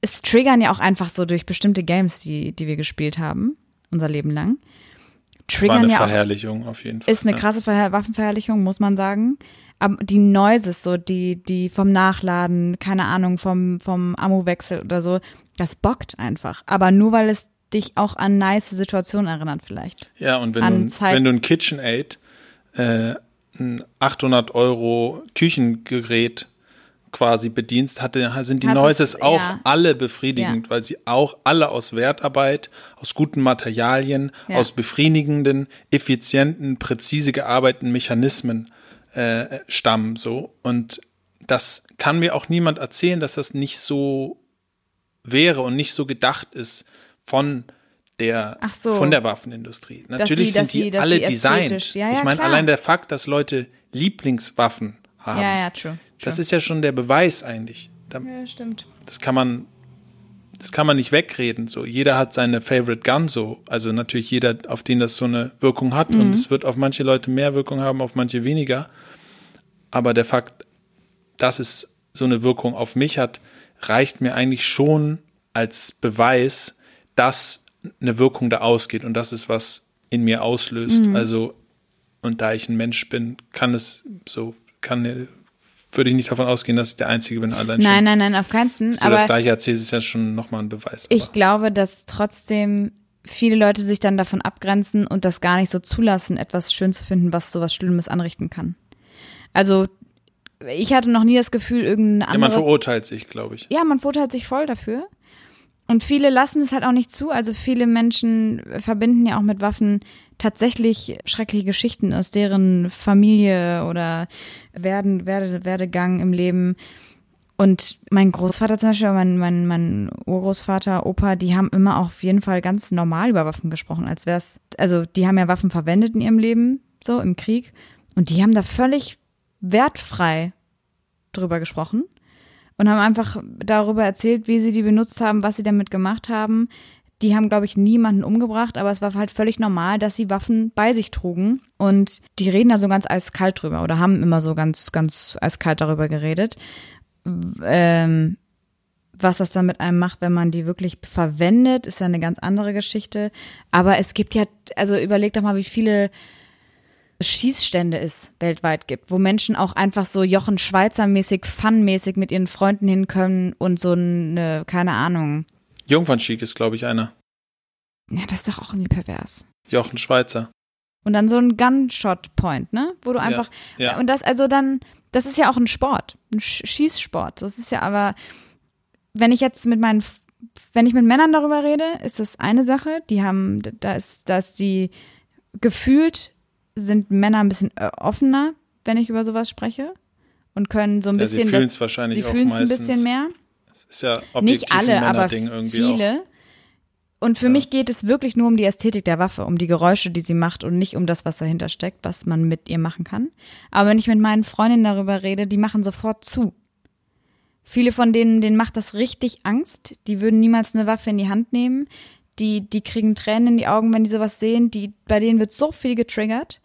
es triggern ja auch einfach so durch bestimmte Games, die, die wir gespielt haben, unser Leben lang. war Triggern eine ja auch Verherrlichung auf jeden Fall. ist eine ja. krasse Verher Waffenverherrlichung, muss man sagen. Aber die Noises, so die, die vom Nachladen, keine Ahnung, vom, vom Ammo-Wechsel oder so, das bockt einfach. Aber nur weil es dich auch an nice Situationen erinnert, vielleicht. Ja, und wenn, an du, Zeit- wenn du ein KitchenAid, äh, ein 800 Euro Küchengerät quasi bedienst, hatte, sind die Hat Noises es- auch ja. alle befriedigend, weil sie auch alle aus Wertarbeit, aus guten Materialien, Ja. aus befriedigenden, effizienten, präzise gearbeiteten Mechanismen äh, stammen. So. Und das kann mir auch niemand erzählen, dass das nicht so wäre und nicht so gedacht ist von der, so. von der Waffenindustrie. Natürlich sie- sind die sie- alle designt. ja, ja, ich meine, allein der Fakt, dass Leute Lieblingswaffen haben, Ja, ja, true. das ist ja schon der Beweis eigentlich. Da, Ja, stimmt. das kann man, das kann man nicht wegreden. So, jeder hat seine Favorite Gun so. Also natürlich jeder, auf den das so eine Wirkung hat. Mhm. Und es wird auf manche Leute mehr Wirkung haben, auf manche weniger. Aber der Fakt, dass es so eine Wirkung auf mich hat, reicht mir eigentlich schon als Beweis, dass eine Wirkung da ausgeht und dass es was in mir auslöst. Mhm. Also, und da ich ein Mensch bin, kann es so, kann, würde ich nicht davon ausgehen, dass ich der Einzige bin, allein schon. Nein, nein, nein, auf keinen Fall. Dass du das Aber gleiche erzählst, ist ja schon nochmal ein Beweis. ich aber- glaube, dass trotzdem viele Leute sich dann davon abgrenzen und das gar nicht so zulassen, etwas schön zu finden, was sowas Schlimmes anrichten kann. Also, ich hatte noch nie das Gefühl, irgendeine ja, man verurteilt sich, glaube ich. ja, man verurteilt sich voll dafür. Und viele lassen es halt auch nicht zu. Also viele Menschen verbinden ja auch mit Waffen tatsächlich schreckliche Geschichten aus deren Familie oder werden, Werde, Werdegang im Leben. Und mein Großvater zum Beispiel, mein, mein, mein Urgroßvater, Opa, die haben immer auch auf jeden Fall ganz normal über Waffen gesprochen, als wär's, also die haben ja Waffen verwendet in ihrem Leben, so im Krieg. Und die haben da völlig wertfrei drüber gesprochen und haben einfach darüber erzählt, wie sie die benutzt haben, was sie damit gemacht haben. Die haben, glaube ich, niemanden umgebracht, aber es war halt völlig normal, dass sie Waffen bei sich trugen. Und die reden da so ganz eiskalt drüber oder haben immer so ganz, ganz eiskalt darüber geredet. Ähm, was das dann mit einem macht, wenn man die wirklich verwendet, ist ja eine ganz andere Geschichte. Aber es gibt ja, also überleg doch mal, wie viele Schießstände es weltweit gibt, wo Menschen auch einfach so Jochen Schweizer-mäßig, funmäßig mit ihren Freunden hin können und so eine, keine Ahnung. Jungfernschick ist, glaube ich, einer. Ja, das ist doch auch irgendwie pervers. Jochen Schweizer. Und dann so ein Gunshot-Point, ne? Wo du einfach. ja. Und das, also dann, das ist ja auch ein Sport, ein Sch Schießsport. Das ist ja aber, wenn ich jetzt mit meinen, wenn ich mit Männern darüber rede, ist das eine Sache. Die haben, da ist, da ist die gefühlt sind Männer ein bisschen äh, offener, wenn ich über sowas spreche. Und können so ein Ja, sie bisschen. fühlen's das- wahrscheinlich sie auch fühlen's ein meistens. bisschen mehr. Das ist ja Nicht alle, ein aber irgendwie auch. viele. Und für mich geht es wirklich nur um die Ästhetik der Waffe, um die Geräusche, die sie macht und nicht um das, was dahinter steckt, was man mit ihr machen kann. Aber wenn ich mit meinen Freundinnen darüber rede, die machen sofort zu. Viele von denen, denen macht das richtig Angst. Die würden niemals eine Waffe in die Hand nehmen. Die, die kriegen Tränen in die Augen, wenn die sowas sehen. Die, bei denen wird so viel getriggert.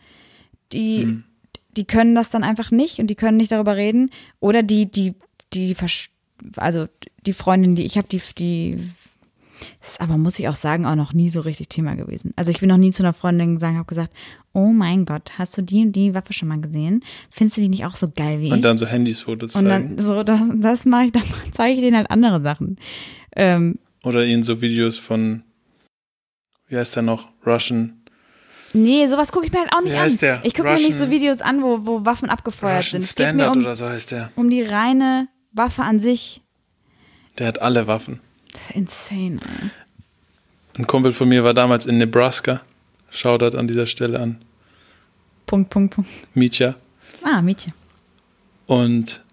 Die, Hm. die können das dann einfach nicht und die können nicht darüber reden. Oder die, die, die, also die Freundin, die ich habe, die, die ist aber, muss ich auch sagen, auch noch nie so richtig Thema gewesen. Also ich bin noch nie zu einer Freundin gesagt, habe gesagt, oh mein Gott, hast du die und die Waffe schon mal gesehen? Findest du die nicht auch so geil wie ich? Und dann so Handys-Fotos Und zeigen. dann so, da, das mache ich, dann [laughs] zeige ich denen halt andere Sachen. Ähm, Oder ihnen so Videos von, wie heißt der noch? Russian. nee, sowas gucke ich mir halt auch nicht Wie an. heißt der? Ich gucke mir nicht so Videos an, wo, wo Waffen abgefeuert Russian sind. Es geht mir Standard um, oder so heißt der. um die reine Waffe an sich. Der hat alle Waffen. Das ist insane. Ey. Ein Kumpel von mir war damals in Nebraska. Shoutout an dieser Stelle an Punkt, Punkt, Punkt. Mietja. Ah, Mädchen. Und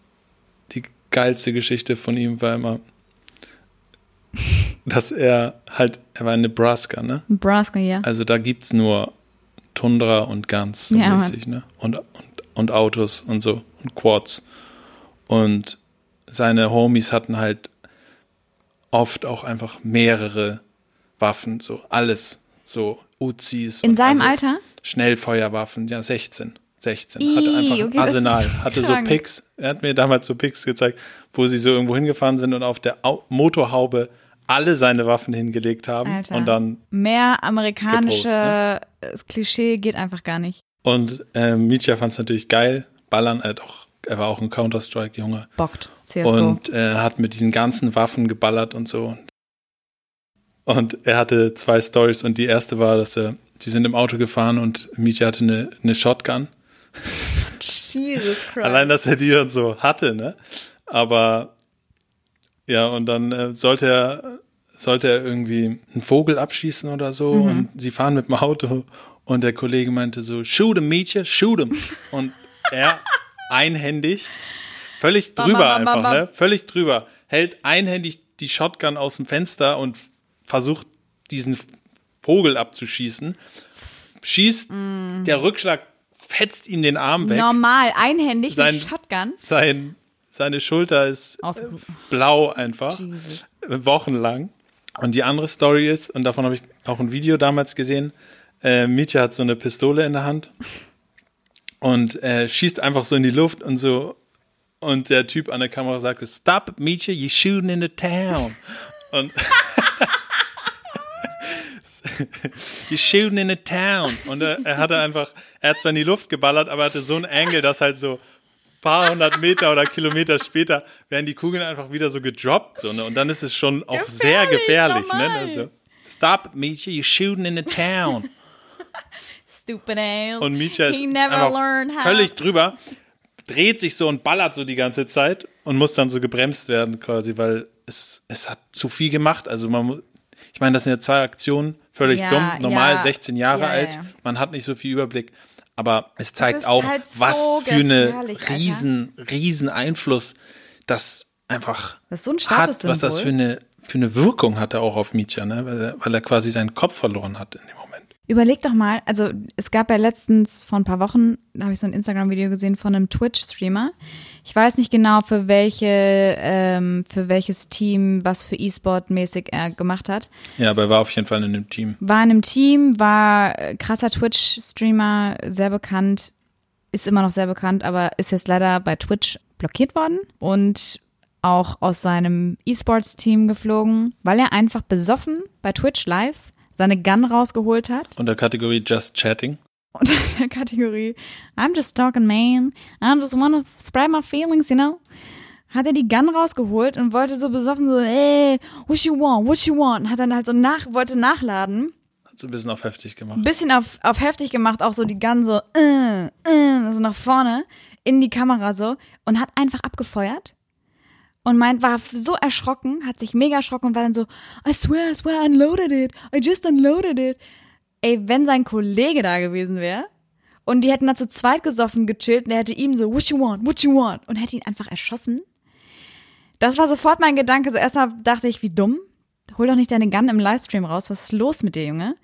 die geilste Geschichte von ihm war immer, dass er halt, er war in Nebraska, ne? Nebraska, ja. Also da gibt's nur Tundra und Guns so Ja, mäßig, ne? Und, und, und Autos und so und Quads. Und seine Homies hatten halt oft auch einfach mehrere Waffen, so alles, so Uzis. In und seinem also Alter? Schnellfeuerwaffen, ja 16. 16. Ih, hatte einfach ein okay, Arsenal. Hatte so krank. Pics. Er hat mir damals so Pics gezeigt, wo sie so irgendwo hingefahren sind und auf der Au Motorhaube alle seine Waffen hingelegt haben. Alter. Und dann Mehr amerikanische Gepost, das Klischee geht einfach gar nicht. Und ähm, Mietja fand es natürlich geil. Ballern, er, auch, er war auch ein Counter-Strike-Junge. Bockt. CSGO. Und äh, hat mit diesen ganzen Waffen geballert und so. Und er hatte zwei Stories und die erste war, dass er, sie sind im Auto gefahren und Mietja hatte eine, eine Shotgun. [laughs] Jesus Christ. Allein, dass er die dann so hatte, ne? Aber ja, und dann äh, sollte er sollte er irgendwie einen Vogel abschießen oder so Mhm. und sie fahren mit dem Auto und der Kollege meinte so, shoot him, Mädchen, shoot him. Und er einhändig, völlig drüber bam, bam, einfach, bam, ne? Völlig drüber, hält einhändig die Shotgun aus dem Fenster und versucht diesen Vogel abzuschießen. Schießt, Mm. der Rückschlag fetzt ihm den Arm weg. Normal, einhändig, Sein- Shotgun. Sein, seine Schulter ist äh, blau einfach Jesus. wochenlang. Und die andere Story ist, und davon habe ich auch ein Video damals gesehen, äh, Mietja hat so eine Pistole in der Hand und äh, schießt einfach so in die Luft und so. Und der Typ an der Kamera sagte, Stop, Mietja, you shooting in the town. Und [laughs] you shooting in the town. Und er, er hatte einfach, er hat zwar in die Luft geballert, aber er hatte so einen Angle, dass halt so paar hundert Meter oder Kilometer später werden die Kugeln einfach wieder so gedroppt. So, ne? Und dann ist es schon auch sehr gefährlich. Ne? Also, Stop, Mietja, you're shooting in the town. Stupid ass. Und Mietja ist völlig drüber, dreht sich so und ballert so die ganze Zeit und muss dann so gebremst werden quasi, weil es, es hat zu viel gemacht. Also man muss, ich meine, das sind ja zwei Aktionen, völlig Ja, dumm, normal ja. 16 Jahre Ja, ja, alt, man hat nicht so viel Überblick. Aber es zeigt auch, halt so was für eine gefährlich, Alter. riesen, riesen Einfluss das einfach Das ist so ein hat, was das für eine, für eine Wirkung hatte auch auf Mietja, ne? weil, er, weil er quasi seinen Kopf verloren hat in dem Moment. Überleg doch mal, also es gab ja letztens vor ein paar Wochen, da habe ich so ein Instagram-Video gesehen von einem Twitch-Streamer. Ich weiß nicht genau, für welche, ähm, für welches Team, was für E-Sport-mäßig er gemacht hat. Ja, aber er war auf jeden Fall in dem Team. War in einem Team, war äh, krasser Twitch-Streamer, sehr bekannt, ist immer noch sehr bekannt, aber ist jetzt leider bei Twitch blockiert worden und auch aus seinem E-Sports-Team geflogen, weil er einfach besoffen bei Twitch live seine Gun rausgeholt hat Unter Kategorie Just Chatting. unter [laughs] der Kategorie I'm just talking, man. I just wanna spread my feelings, you know. Hat er die Gun rausgeholt und wollte so besoffen so, ey, what you want, what you want. Hat dann halt so nach, wollte nachladen. Hat so ein bisschen auf heftig gemacht. Ein bisschen auf, auf heftig gemacht, auch so die Gun so, äh, äh, so nach vorne in die Kamera so und hat einfach abgefeuert. Und meint, war so erschrocken, hat sich mega erschrocken und war dann so, I swear, I swear, I unloaded it. I just unloaded it. Ey, wenn sein Kollege da gewesen wäre und die hätten da zu zweit gesoffen, gechillt und er hätte ihm so, what you want, what you want und hätte ihn einfach erschossen. Das war sofort mein Gedanke. So erstmal dachte ich, wie dumm. Hol doch nicht deine Gun im Livestream raus. Was ist los mit dir, Junge?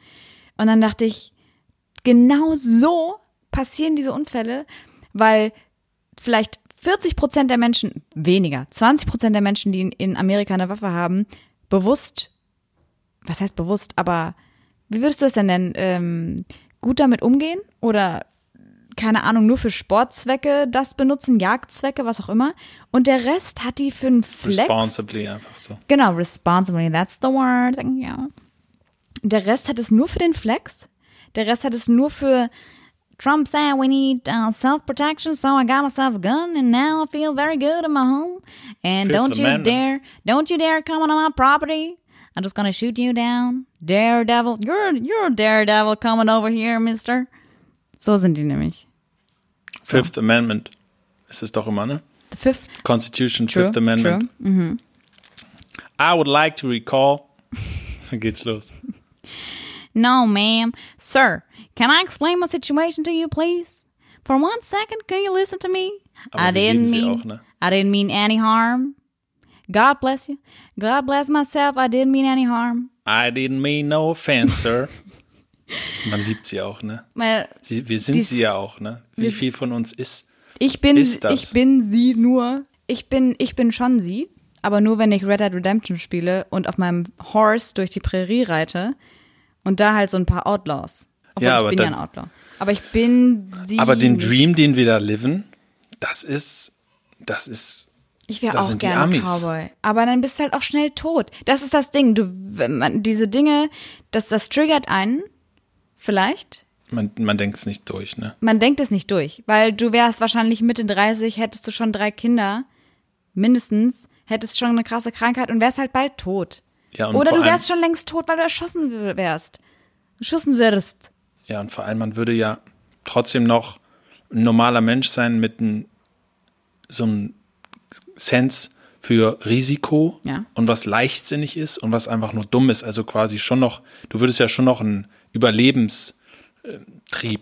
Und dann dachte ich, genau so passieren diese Unfälle, weil vielleicht 40 Prozent der Menschen, weniger, 20 Prozent der Menschen, die in, Amerika eine Waffe haben, bewusst, was heißt bewusst, aber wie würdest du es denn nennen, ähm, gut damit umgehen oder keine Ahnung, nur für Sportzwecke das benutzen, Jagdzwecke, was auch immer. Und der Rest hat die für einen Flex. Responsibly einfach so. Genau, responsibly, that's the word. Thank you. Der Rest hat es nur für den Flex. Der Rest hat es nur für Trump said we need uh, self-protection, so I got myself a gun and now I feel very good in my home. And Fifth don't you Amendment. dare, don't you dare come on my property. I'm just gonna shoot you down. Daredevil, you're, you're a daredevil coming over here, mister. So sind die nämlich. Fifth Amendment ist es doch immer, ne? The fifth, Constitution, True, Fifth Amendment. true. I would like to recall. [laughs] Dann geht's los. No, ma'am. Sir, can I explain my situation to you, please? For one second, can you listen to me? Aber I didn't mean auch, ne? I didn't mean any harm. God bless you. God bless myself. I didn't mean any harm. I didn't mean no offense, sir. [laughs] Man liebt sie auch, ne? Sie, wir sind Dies- sie ja auch, ne? Wie viel von uns ist. Ich bin Ist das? ich bin sie nur. Ich bin ich bin schon sie, aber nur wenn ich Red Dead Redemption spiele und auf meinem Horse durch die Prärie reite und da halt so ein paar Outlaws. Obwohl Ja, ich aber bin ja dann- ein Outlaw. Aber ich bin sie. Aber den. Dream, den wir da liven, das ist, das ist, Ich wäre auch gerne. Cowboy. Aber dann bist du halt auch schnell tot. Das ist das Ding. Du, man, diese Dinge, das, das triggert einen. Vielleicht. man, man denkt es nicht durch, ne? Man denkt es nicht durch. Weil du wärst wahrscheinlich Mitte 30, hättest du schon drei Kinder. Mindestens. Hättest schon eine krasse Krankheit und wärst halt bald tot. Ja, und Oder du wärst schon längst tot, weil du erschossen wärst. Geschossen wirst. Ja, und vor allem, man würde ja trotzdem noch ein normaler Mensch sein mit einem, so einem Sense für Risiko Ja. und was leichtsinnig ist und was einfach nur dumm ist. Also quasi schon noch, du würdest ja schon noch einen Überlebenstrieb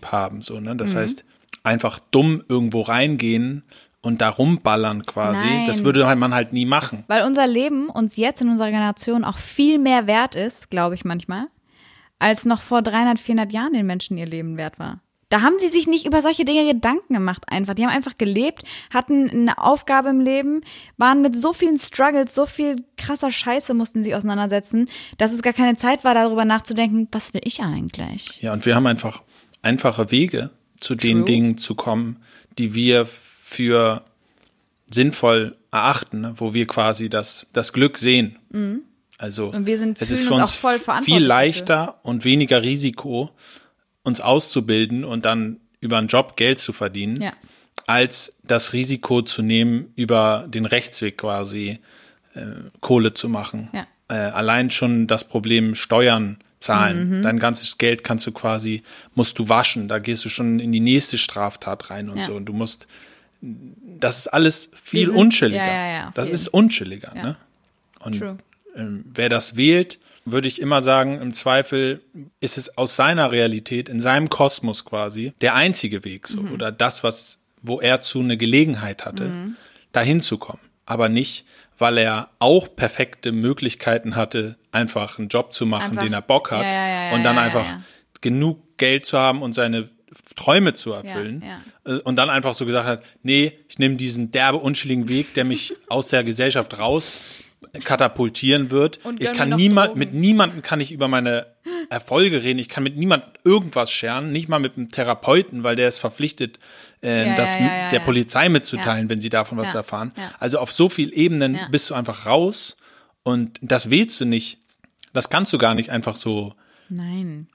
haben, so, ne? Mhm. Das heißt, einfach dumm irgendwo reingehen und da rumballern quasi, Nein. das würde halt man halt nie machen. Weil unser Leben uns jetzt in unserer Generation auch viel mehr wert ist, glaube ich manchmal, als noch vor 300, 400 Jahren den Menschen ihr Leben wert war. Da haben sie sich nicht über solche Dinge Gedanken gemacht einfach. Die haben einfach gelebt, hatten eine Aufgabe im Leben, waren mit so vielen Struggles, so viel krasser Scheiße mussten sie auseinandersetzen, dass es gar keine Zeit war, darüber nachzudenken, was will ich eigentlich? Ja, und wir haben einfach einfache Wege, zu den True. Dingen zu kommen, die wir für sinnvoll erachten, ne? wo wir quasi das, das Glück sehen. Also. Und wir sind- es ist für uns uns auch voll verantwortlich viel leichter und weniger Risiko, uns auszubilden und dann über einen Job Geld zu verdienen, Ja. als das Risiko zu nehmen, über den Rechtsweg quasi äh, Kohle zu machen. Ja. Äh, allein schon das Problem Steuern zahlen. Mhm. Dein ganzes Geld kannst du quasi, musst du waschen. Da gehst du schon in die nächste Straftat rein und Ja. so. Und du musst, das ist alles viel sind- unschilliger. ja, ja, ja, das jeden. ist unschilliger. Ne? Und True. Ähm, wer das wählt, würde ich immer sagen, im Zweifel ist es aus seiner Realität, in seinem Kosmos quasi, der einzige Weg so Mhm. oder das, was, wo er zu eine Gelegenheit hatte, dahin zu kommen. Aber nicht, weil er auch perfekte Möglichkeiten hatte, einfach einen Job zu machen, Einfach- den er Bock hat Ja, ja, ja, ja, und dann ja, ja, einfach ja. genug Geld zu haben und seine Träume zu erfüllen. ja. Äh, Und dann einfach so gesagt hat, nee, ich nehme diesen derbe, unschilligen Weg, der mich [laughs] aus der Gesellschaft raus katapultieren wird. Ich kann niemand, Drogen. mit niemandem kann ich über meine Erfolge reden. Ich kann mit niemandem irgendwas scheren, nicht mal mit einem Therapeuten, weil der ist verpflichtet, äh, Ja, das ja, ja, der. Polizei mitzuteilen, wenn sie davon was erfahren. Also auf so vielen Ebenen bist du einfach raus und das willst du nicht. Das kannst du gar nicht einfach so Nein.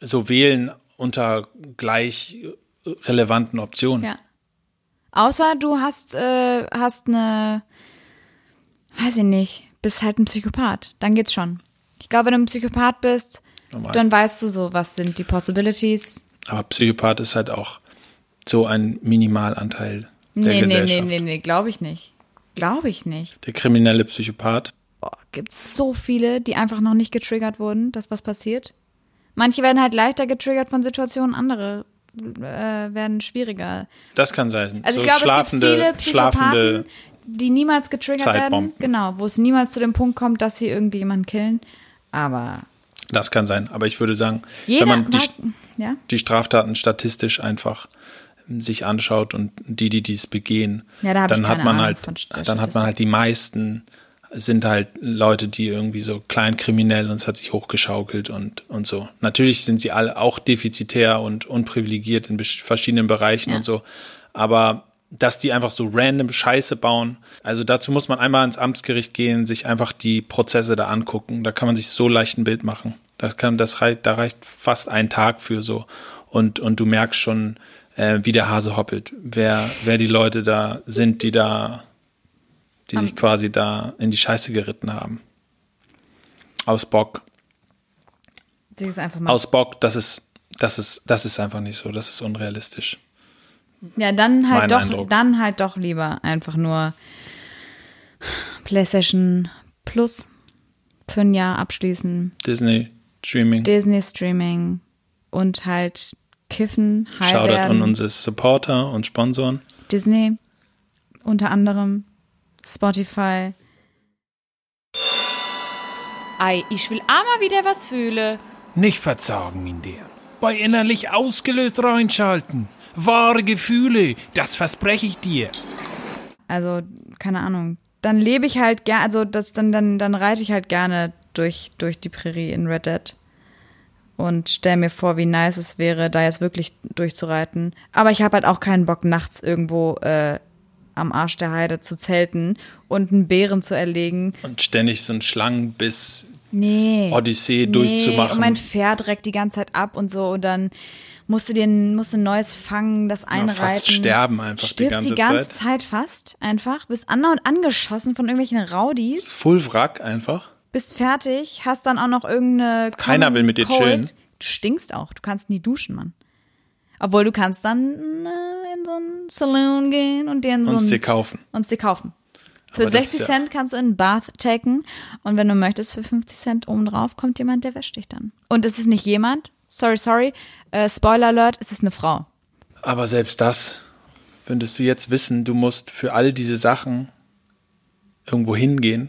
so wählen unter gleich relevanten Optionen. Ja. Außer du hast, äh, hast eine, weiß ich nicht, bist halt ein Psychopath. Dann geht's schon. Ich glaube, wenn du ein Psychopath bist, Normal. dann weißt du so, was sind die Possibilities. Aber Psychopath ist halt auch so ein Minimalanteil der Nee, nee, Gesellschaft. nee, nee, nee, glaube ich nicht. Glaube ich nicht. Der kriminelle Psychopath. Boah, gibt's so viele, die einfach noch nicht getriggert wurden, dass was passiert. Manche werden halt leichter getriggert von Situationen, andere äh, werden schwieriger. Das kann sein. Also so ich glaube, schlafende, es gibt viele schlafende. Die niemals getriggert werden. Genau, wo es niemals zu dem Punkt kommt, dass sie irgendwie jemanden killen. Aber Das kann sein. Aber ich würde sagen, wenn man die, mag, ja, die Straftaten statistisch einfach sich anschaut und die, die dies begehen, Ja, da ich dann hat man Ahnung halt, dann hat man halt die meisten sind halt Leute, die irgendwie so kleinkriminell und es hat sich hochgeschaukelt und, und so. Natürlich sind sie alle auch defizitär und unprivilegiert in verschiedenen Bereichen Ja. und so. Aber dass die einfach so random Scheiße bauen, also dazu muss man einmal ins Amtsgericht gehen, sich einfach die Prozesse da angucken. Da kann man sich so leicht ein Bild machen. Das kann, das reicht, da reicht fast ein Tag für so. Und, und du merkst schon, äh, wie der Hase hoppelt, wer, wer die Leute da sind, die da, die sich quasi da in die Scheiße geritten haben. Aus Bock. Aus Bock, das ist, das ist, das ist einfach nicht so, das ist unrealistisch. Ja, dann mein halt doch, Eindruck. dann halt doch lieber einfach nur PlayStation Plus für ein Jahr abschließen, Disney, Streaming, Disney Streaming und halt kiffen, high Shoutout an unsere Supporter und Sponsoren. Disney, unter anderem Spotify. Ei, ich will einmal wieder was fühle. Nicht verzagen in dir. Bei innerlich ausgelöst reinschalten. Wahre Gefühle, das verspreche ich dir. Also, keine Ahnung. Dann lebe ich halt gerne, also das, dann, dann, dann reite ich halt gerne durch, durch die Prärie in Red Dead. Und stell mir vor, wie nice es wäre, da jetzt wirklich durchzureiten. Aber ich habe halt auch keinen Bock, nachts irgendwo äh, am Arsch der Heide zu zelten und einen Bären zu erlegen. Und ständig so ein Schlangenbiss Nee. Odyssee Nee, durchzumachen. Und mein Pferd reckt die ganze Zeit ab und so und dann musst du dir ein, musst ein neues fangen, das einreiten. fast sterben einfach die Stirbst ganze die ganze Zeit. Zeit fast einfach, bist andauernd angeschossen von irgendwelchen Rowdies, Full Wrack einfach. bist fertig, hast dann auch noch irgendeine Keiner Common will mit dir Cold. chillen. Du stinkst auch, du kannst nie duschen, Mann. Obwohl du kannst dann äh, in so einen Saloon gehen und dir in so Und ein, dir kaufen. uns dir kaufen. Für Aber das 60 ist ja- Cent kannst du in einen Bath taken und wenn du möchtest, für 50 Cent obendrauf kommt jemand, der wäscht dich dann. Und es ist nicht jemand, sorry, sorry, äh, Spoiler Alert, es ist eine Frau. Aber selbst das, würdest du jetzt wissen, du musst für all diese Sachen irgendwo hingehen,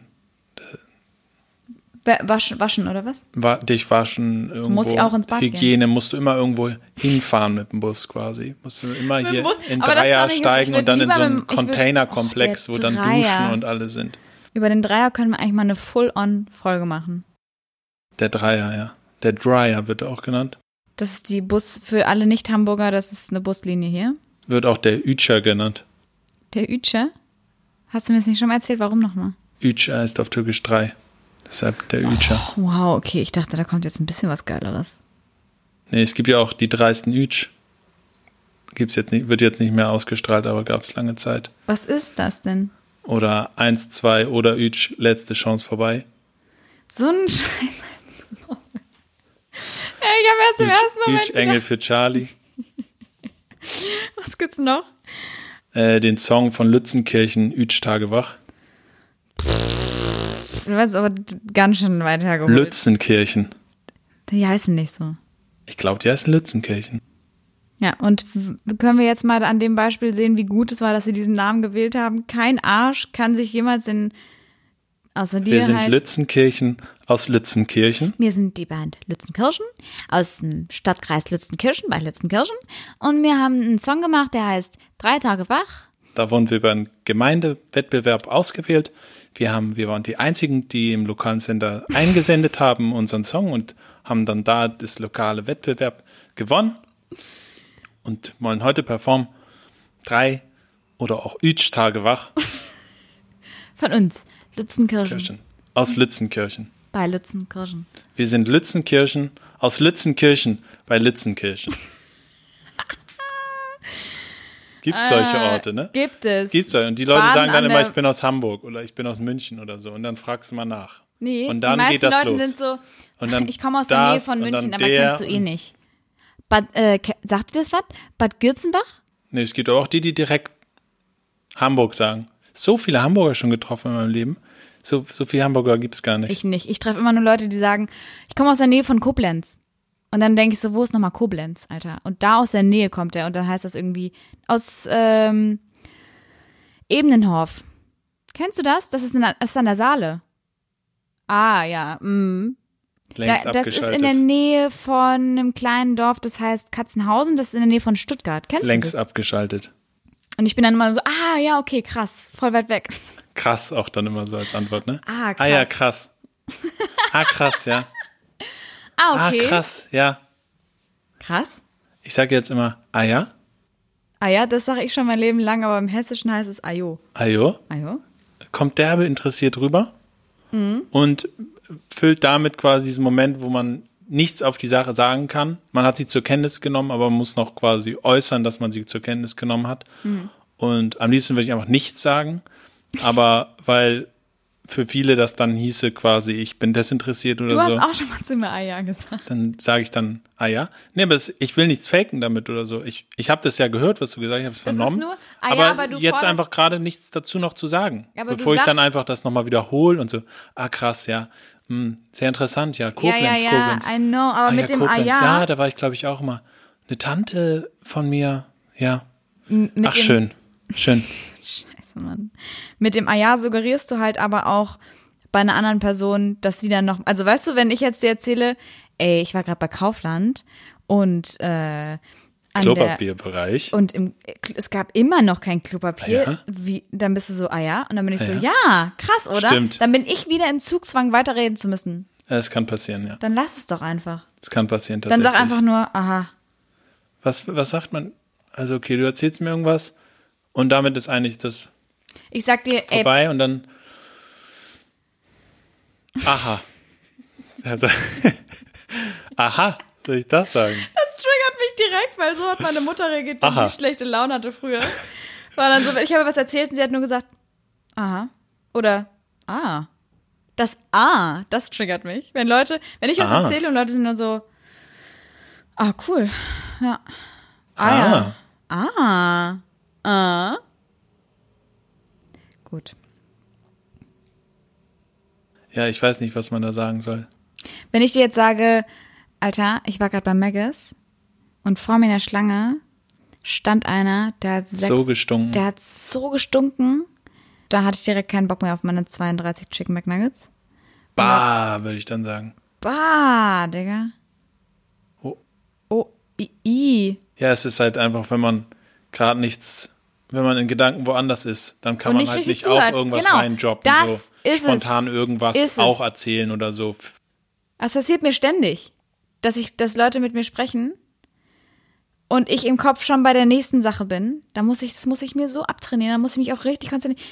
Wa- Waschen, waschen oder was? wa dich waschen, irgendwo musst ja auch ins Bad Hygiene, musst du immer irgendwo hinfahren mit dem Bus quasi. Musst du immer hier Bus. in Dreier steigen und dann in so mit einen würd- Containerkomplex, Oh, wo dann. Duschen und alle sind. Über den Dreier können wir eigentlich mal eine Full-on-Folge machen. Der Dreier, ja. Der Dryer wird auch genannt. Das ist die Bus für alle Nicht-Hamburger, das ist eine Buslinie hier. Wird auch der Ütscher genannt. Der Ütsche. Hast du mir das nicht schon mal erzählt? Warum nochmal? Ütsch heißt auf Türkisch drei. Deshalb der Ütscher. Wow, okay, ich dachte, da kommt jetzt ein bisschen was Geileres. Nee, es gibt ja auch die dreisten Ütsch. Gibt's jetzt nicht, wird jetzt nicht mehr ausgestrahlt, aber gab es lange Zeit. Was ist das denn? Oder 1, 2 oder Ütsch, letzte Chance vorbei. So ein [laughs] Scheiß. Ich habe erst im ersten Moment Ütsch, Engel für Charlie. [laughs] was gibt's noch? Äh, den Song von Lützenkirchen, Ütsch Tagewach. Du weißt aber ganz schön weit hergeholt. Lützenkirchen. Die heißen nicht so. Ich glaube, die heißen Lützenkirchen. Ja, und können wir jetzt mal an dem Beispiel sehen, wie gut es war, dass sie diesen Namen gewählt haben. Kein Arsch kann sich jemals in, außer dir Wir sind halt. Lützenkirchen aus Lützenkirchen. Wir sind die Band Lützenkirchen aus dem Stadtkreis Lützenkirchen bei Lützenkirchen. Und wir haben einen Song gemacht, der heißt Drei Tage wach. Da wurden wir über einen Gemeindewettbewerb ausgewählt. Wir, haben, wir waren die einzigen, die im lokalen Sender [laughs] eingesendet haben, unseren Song und haben dann da das lokale Wettbewerb gewonnen und wollen heute performen. Drei oder auch Ütsch Tage wach [laughs] Von uns. Lützenkirchen. Kirchen, aus Lützenkirchen. Bei Lützenkirchen. Wir sind Lützenkirchen aus Lützenkirchen bei Lützenkirchen. [laughs] Gibt es solche Orte, ne? Gibt es. Gibt's ja. Und die Leute Baden sagen dann an immer, ich bin aus Hamburg oder ich bin aus München oder so. Und dann fragst du mal nach. Nee, und dann die meisten geht das Leute los. sind so, Und dann ich komme aus der Nähe von München, aber kennst du eh nicht. Bad, äh, sagt dir das was? Bad Girzenbach? Nee, es gibt aber auch die, die direkt Hamburg sagen. So viele Hamburger schon getroffen in meinem Leben. So, so viele Hamburger gibt's gar nicht. Ich nicht. Ich treffe immer nur Leute, die sagen, ich komme aus der Nähe von Koblenz. Und dann denke ich so, wo ist nochmal Koblenz, Alter? Und da aus der Nähe kommt er und dann heißt das irgendwie aus ähm, Ebenenhof. Kennst du das? Das ist, in das ist an der Saale. Ah, ja. Mm. Längst Da, das ist in der Nähe von einem kleinen Dorf, das heißt Katzenhausen. Das ist in der Nähe von Stuttgart. Kennst Längst du das? abgeschaltet. Und ich bin dann immer so, ah, ja, okay, krass, voll weit weg. Krass auch dann immer so als Antwort, ne? Ah, Ah ja, krass. krass. Ah, krass, ja. [laughs] Ah, okay. Ah, krass, ja. Krass. Ich sage jetzt immer, ah ja, Ah ja, das sage ich schon mein Leben lang, aber im Hessischen heißt es Ajo. ajo. Ajo? kommt derbe interessiert rüber Mhm. und füllt damit quasi diesen Moment, wo man nichts auf die Sache sagen kann. Man hat sie zur Kenntnis genommen, aber man muss noch quasi äußern, dass man sie zur Kenntnis genommen hat. Mhm. Und am liebsten würde ich einfach nichts sagen, aber weil für viele das dann hieße quasi, ich bin desinteressiert oder Du hast so, auch schon mal zu mir Aja gesagt. dann sage ich dann, ah ja. Nee, aber es, ich will nichts faken damit oder so. Ich, ich habe das ja gehört, was du gesagt hast, ich habe es ist vernommen. nur, ah ja, aber, aber jetzt einfach gerade nichts dazu noch zu sagen. Bevor ich dann einfach das nochmal wiederhole und so, ah krass, ja, hm, sehr interessant, ja, Koblenz, ja, ja, ja, Koblenz. I know, aber ah, mit ja, dem Koblenz, Aja, ja, da war ich glaube ich auch immer. Eine Tante von mir, ja. mit Ach, schön, schön. [laughs] Scheiße, Mann. Mit dem Aja suggerierst du halt aber auch bei einer anderen Person, dass sie dann noch, also weißt du, wenn ich jetzt dir erzähle, ey, ich war gerade bei Kaufland und äh, Klopapierbereich. und im, es gab immer noch kein Klopapier. Ah ja? Wie, dann bist du so, ah ja? Und dann bin ich Ah so, ja? ja, krass, oder? Stimmt. Dann bin ich wieder im Zugzwang, weiterreden zu müssen. Es kann passieren, ja. Dann lass es doch einfach. Es kann passieren Dann tatsächlich. sag einfach nur, aha. was, was sagt man? Also, okay, du erzählst mir irgendwas und damit ist eigentlich das Ich sag dir, ey, vorbei und dann. Aha. [laughs] Also, [laughs] aha, soll ich das sagen? Direkt, weil so hat meine Mutter reagiert, wenn die schlechte Laune hatte früher. War dann so, ich habe was erzählt und sie hat nur gesagt, aha. Oder, ah. Das Ah, das triggert mich. Wenn Leute, wenn ich was Ah. erzähle und Leute sind nur so, ah, cool. Ja. Ah, ja. Ah. Ah. Gut. Ja, ich weiß nicht, was man da sagen soll. Wenn ich dir jetzt sage, Alter, ich war gerade bei Maggis und vor mir in der Schlange stand einer, der hat sechs, So gestunken. Der hat so gestunken. Da hatte ich direkt keinen Bock mehr auf meine 32 Chicken McNuggets. Bah, würde ich dann sagen. Bah, Digga. Oh. Oh, i, i. Ja, es ist halt einfach, wenn man gerade nichts, wenn man in Gedanken woanders ist, dann kann man halt nicht auf zuhört. irgendwas Genau, reinjobben, das so ist es. spontan irgendwas Ist es. auch erzählen oder so. Das passiert mir ständig, dass ich, dass Leute mit mir sprechen und ich im Kopf schon bei der nächsten Sache bin. Da muss ich, das muss ich mir so abtrainieren. Da muss ich mich auch richtig konzentrieren.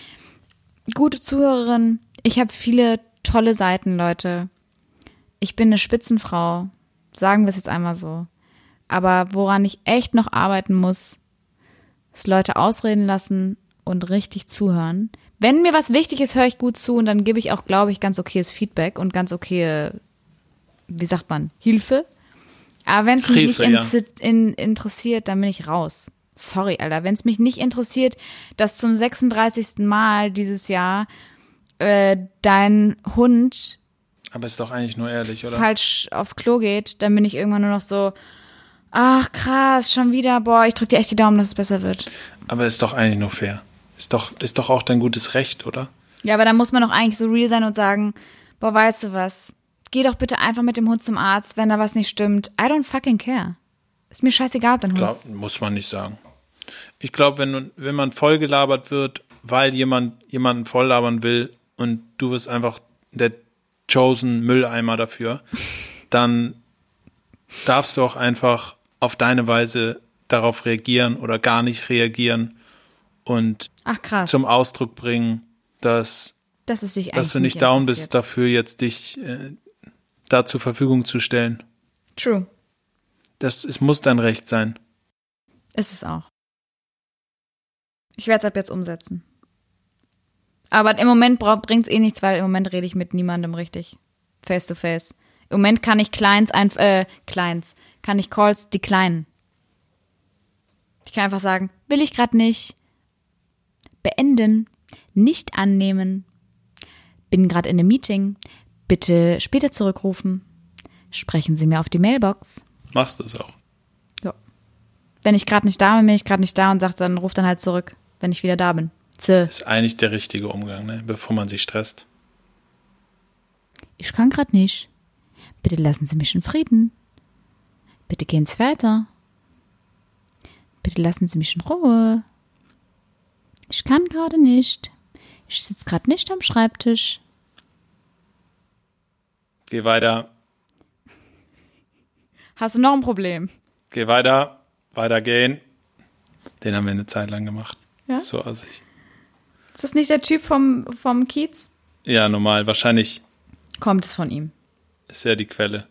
Gute Zuhörerin, ich habe viele tolle Seiten, Leute. Ich bin eine Spitzenfrau, sagen wir es jetzt einmal so. Aber woran ich echt noch arbeiten muss, ist Leute ausreden lassen und richtig zuhören. Wenn mir was wichtig ist, höre ich gut zu und dann gebe ich auch, glaube ich, ganz okayes Feedback und ganz okay, wie sagt man, Hilfe. Aber wenn es mich nicht Hilfe, ja. in, interessiert, dann bin ich raus. Sorry, Alter. Wenn es mich nicht interessiert, dass zum 36. Mal dieses Jahr äh, dein Hund Aber ist doch eigentlich nur ehrlich, oder? falsch aufs Klo geht, dann bin ich irgendwann nur noch so, ach krass, schon wieder, boah, ich drück dir echt die Daumen, dass es besser wird. Aber ist doch eigentlich nur fair. Ist doch, ist doch auch dein gutes Recht, oder? Ja, aber dann muss man doch eigentlich so real sein und sagen, boah, weißt du was, geh doch bitte einfach mit dem Hund zum Arzt, wenn da was nicht stimmt. I don't fucking care. Ist mir scheißegal, ob dein Hund. Glaub, muss man nicht sagen. Ich glaube, wenn, wenn man vollgelabert wird, weil jemand jemanden volllabern will und du bist einfach der chosen Mülleimer dafür, [laughs] dann darfst du auch einfach auf deine Weise darauf reagieren oder gar nicht reagieren und Ach zum Ausdruck bringen, dass, eigentlich dass du nicht down bist, dafür jetzt dich äh, da zur Verfügung zu stellen. True. Das, es muss dein Recht sein. Ist es auch. Ich werde es ab jetzt umsetzen. Aber im Moment bringt es eh nichts, weil im Moment rede ich mit niemandem richtig. Face to face. Im Moment kann ich Clients ein, äh, Clients, kann ich Calls declinen. Ich kann einfach sagen, will ich gerade nicht. Beenden. Nicht annehmen. Bin gerade in einem Meeting. Bitte später zurückrufen. Sprechen Sie mir auf die Mailbox. Machst du es auch. Ja. Wenn ich gerade nicht da bin, bin ich gerade nicht da und sag dann, ruf dann halt zurück, wenn ich wieder da bin. Zäh. Ist eigentlich der richtige Umgang, ne? bevor man sich stresst. Ich kann gerade nicht. Bitte lassen Sie mich in Frieden. Bitte gehen Sie weiter. Bitte lassen Sie mich in Ruhe. Ich kann gerade nicht. Ich sitze gerade nicht am Schreibtisch. Geh weiter, Hast du noch ein Problem? geh weiter, weitergehen. Den haben wir eine Zeit lang gemacht. Ja? So assig. Ist das nicht der Typ vom, vom Kiez? Ja, normal. Wahrscheinlich Kommt es von ihm. ist er die Quelle.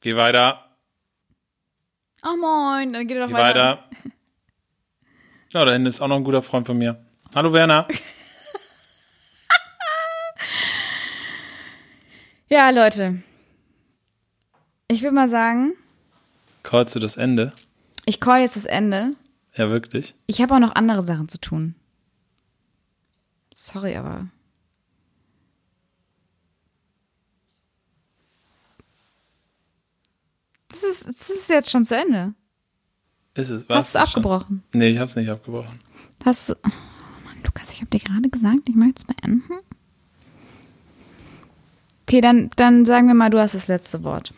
Geh weiter, Oh moin, dann geht er doch geh weiter. weiter. Ja, da hinten ist auch noch ein guter Freund von mir. Hallo Werner. [laughs] Ja, Leute. Ich würde mal sagen, Callst du das Ende? ich call jetzt das Ende. Ja, wirklich? Ich habe auch noch andere Sachen zu tun. Sorry, aber. Das ist, das ist jetzt schon zu Ende. Ist es? Was? Hast du abgebrochen? Nee, ich hab's nicht abgebrochen. Hast du. Oh Mann, Lukas, ich habe dir gerade gesagt, ich möchte es beenden. Okay, dann, dann sagen wir mal, du hast das letzte Wort.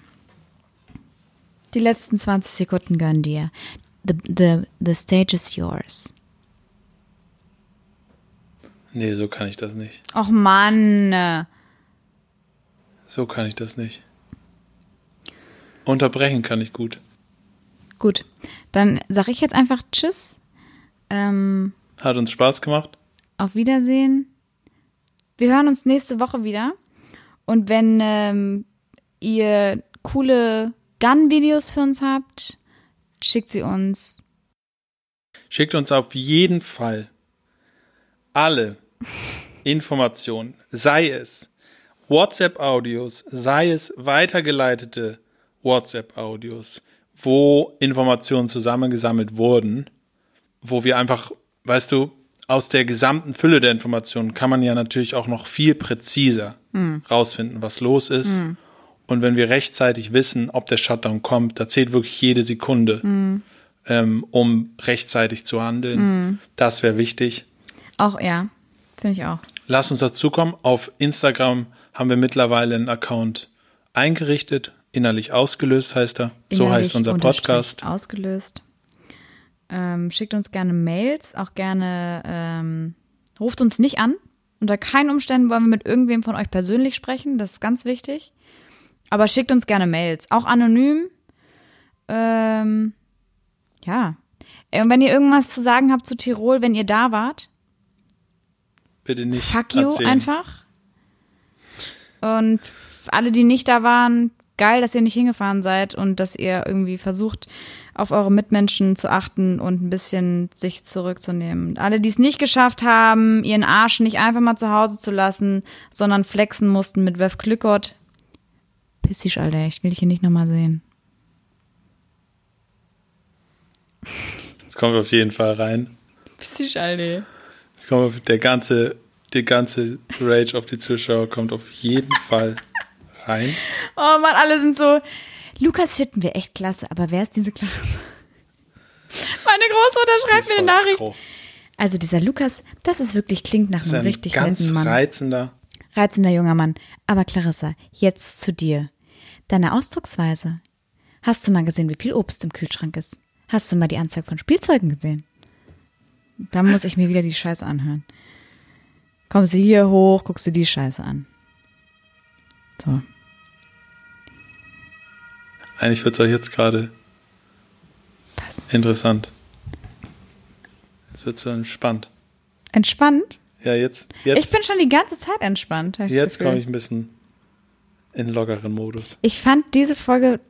Die letzten 20 Sekunden gönnen dir. The, the, the stage is yours. Nee, so kann ich das nicht. Och Mann. So kann ich das nicht. Unterbrechen kann ich gut. Gut, dann sage ich jetzt einfach Tschüss. Ähm, Hat uns Spaß gemacht. auf Wiedersehen. Wir hören uns nächste Woche wieder. Und wenn ähm, ihr coole Gun-Videos für uns habt, schickt sie uns. Schickt uns auf jeden Fall alle [laughs] Informationen, sei es WhatsApp-Audios, sei es weitergeleitete WhatsApp-Audios, wo Informationen zusammengesammelt wurden, wo wir einfach, weißt du, aus der gesamten Fülle der Informationen kann man ja natürlich auch noch viel präziser rausfinden, was los ist. Und wenn wir rechtzeitig wissen, ob der Shutdown kommt, da zählt wirklich jede Sekunde, ähm, um rechtzeitig zu handeln. Das wäre wichtig. Auch, ja, finde ich auch. Lass uns dazukommen. Auf Instagram haben wir mittlerweile einen Account eingerichtet. Innerlich ausgelöst heißt er. So Innerlich heißt unser Podcast. Ausgelöst. Ähm, schickt uns gerne Mails, auch gerne ähm, ruft uns nicht an. Unter keinen Umständen wollen wir mit irgendwem von euch persönlich sprechen, das ist ganz wichtig. Aber schickt uns gerne Mails, auch anonym. Ähm, ja. Äh, Und wenn ihr irgendwas zu sagen habt zu Tirol, wenn ihr da wart, Bitte nicht fuck you erzählen. einfach. Und alle, die nicht da waren, geil, dass ihr nicht hingefahren seid und dass ihr irgendwie versucht, auf eure Mitmenschen zu achten und ein bisschen sich zurückzunehmen. Alle, die es nicht geschafft haben, ihren Arsch nicht einfach mal zu Hause zu lassen, sondern flexen mussten mit Wef Glückert. Piss dich, Alter, ich will dich hier nicht nochmal sehen. Es kommt auf jeden Fall rein. Piss dich, Alter. Es kommt auf, der ganze, die ganze Rage auf die Zuschauer kommt auf jeden [laughs] Fall rein. Oh Mann, alle sind so. Lukas finden wir echt klasse, aber wer ist diese Klasse? Meine Großmutter schreibt mir eine Nachricht. Pro. Also dieser Lukas, das ist wirklich, klingt nach einem ein richtig ganz Mann. reizender. Reizender junger Mann. Aber Clarissa, jetzt zu dir. Deine Ausdrucksweise. Hast du mal gesehen, wie viel Obst im Kühlschrank ist? Hast du mal die Anzahl von Spielzeugen gesehen? Da muss ich mir wieder die Scheiße anhören. Kommst du hier hoch, guckst du die Scheiße an. So. Eigentlich wird es euch jetzt gerade interessant. Jetzt wird es so entspannt. Entspannt? Ja, jetzt, jetzt, ich bin schon die ganze Zeit entspannt. jetzt komme ich ein bisschen in lockeren Modus. Ich fand diese Folge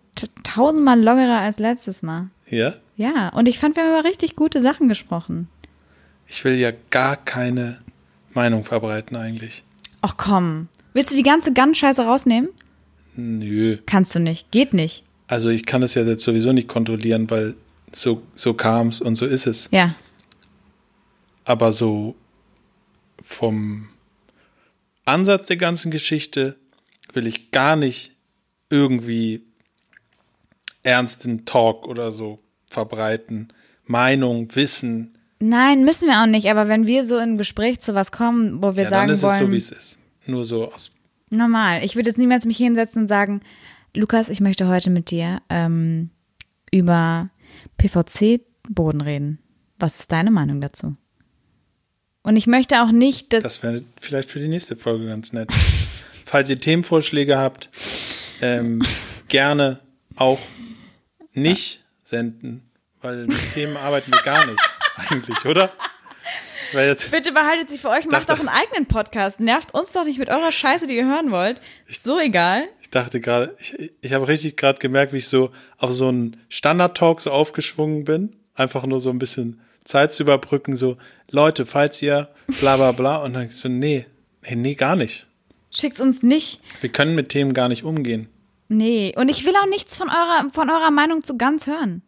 tausendmal lockerer als letztes Mal. Ja? Ja, und ich fand, wir haben über richtig gute Sachen gesprochen. Ich will ja gar keine Meinung verbreiten eigentlich. Ach komm. Willst du die ganze Gun-Scheiße rausnehmen? Nö. Kannst du nicht. Geht nicht. Also ich kann das ja jetzt sowieso nicht kontrollieren, weil so, so kam es und so ist es. Ja. Aber so vom Ansatz der ganzen Geschichte will ich gar nicht irgendwie ernsten Talk oder so verbreiten. Meinung, Wissen. Nein, müssen wir auch nicht. Aber wenn wir so in ein Gespräch zu was kommen, wo wir ja, sagen dann ist wollen, es so, wie es ist. Nur so aus. normal. Ich würde jetzt niemals mich hinsetzen und sagen, Lukas, ich möchte heute mit dir ähm, über PVC-Boden reden. Was ist deine Meinung dazu? Und ich möchte auch nicht, dass Das wäre vielleicht für die nächste Folge ganz nett. [laughs] Falls ihr Themenvorschläge habt, ähm, [laughs] gerne auch nicht senden, weil mit Themen arbeiten wir gar nicht [laughs] eigentlich, oder? Bitte behaltet sie für euch, macht doch einen eigenen Podcast. Nervt uns doch nicht mit eurer Scheiße, die ihr hören wollt. Ist so egal. Ich dachte gerade, ich, ich habe richtig gerade gemerkt, wie ich so auf so einen Standard-Talk so aufgeschwungen bin. Einfach nur so ein bisschen Zeit zu überbrücken, so, Leute, falls ihr bla bla bla. Und dann so, nee, nee, nee, gar nicht. Schickt's uns nicht. Wir können mit Themen gar nicht umgehen. Nee, und ich will auch nichts von eurer, von eurer Meinung zu ganz hören.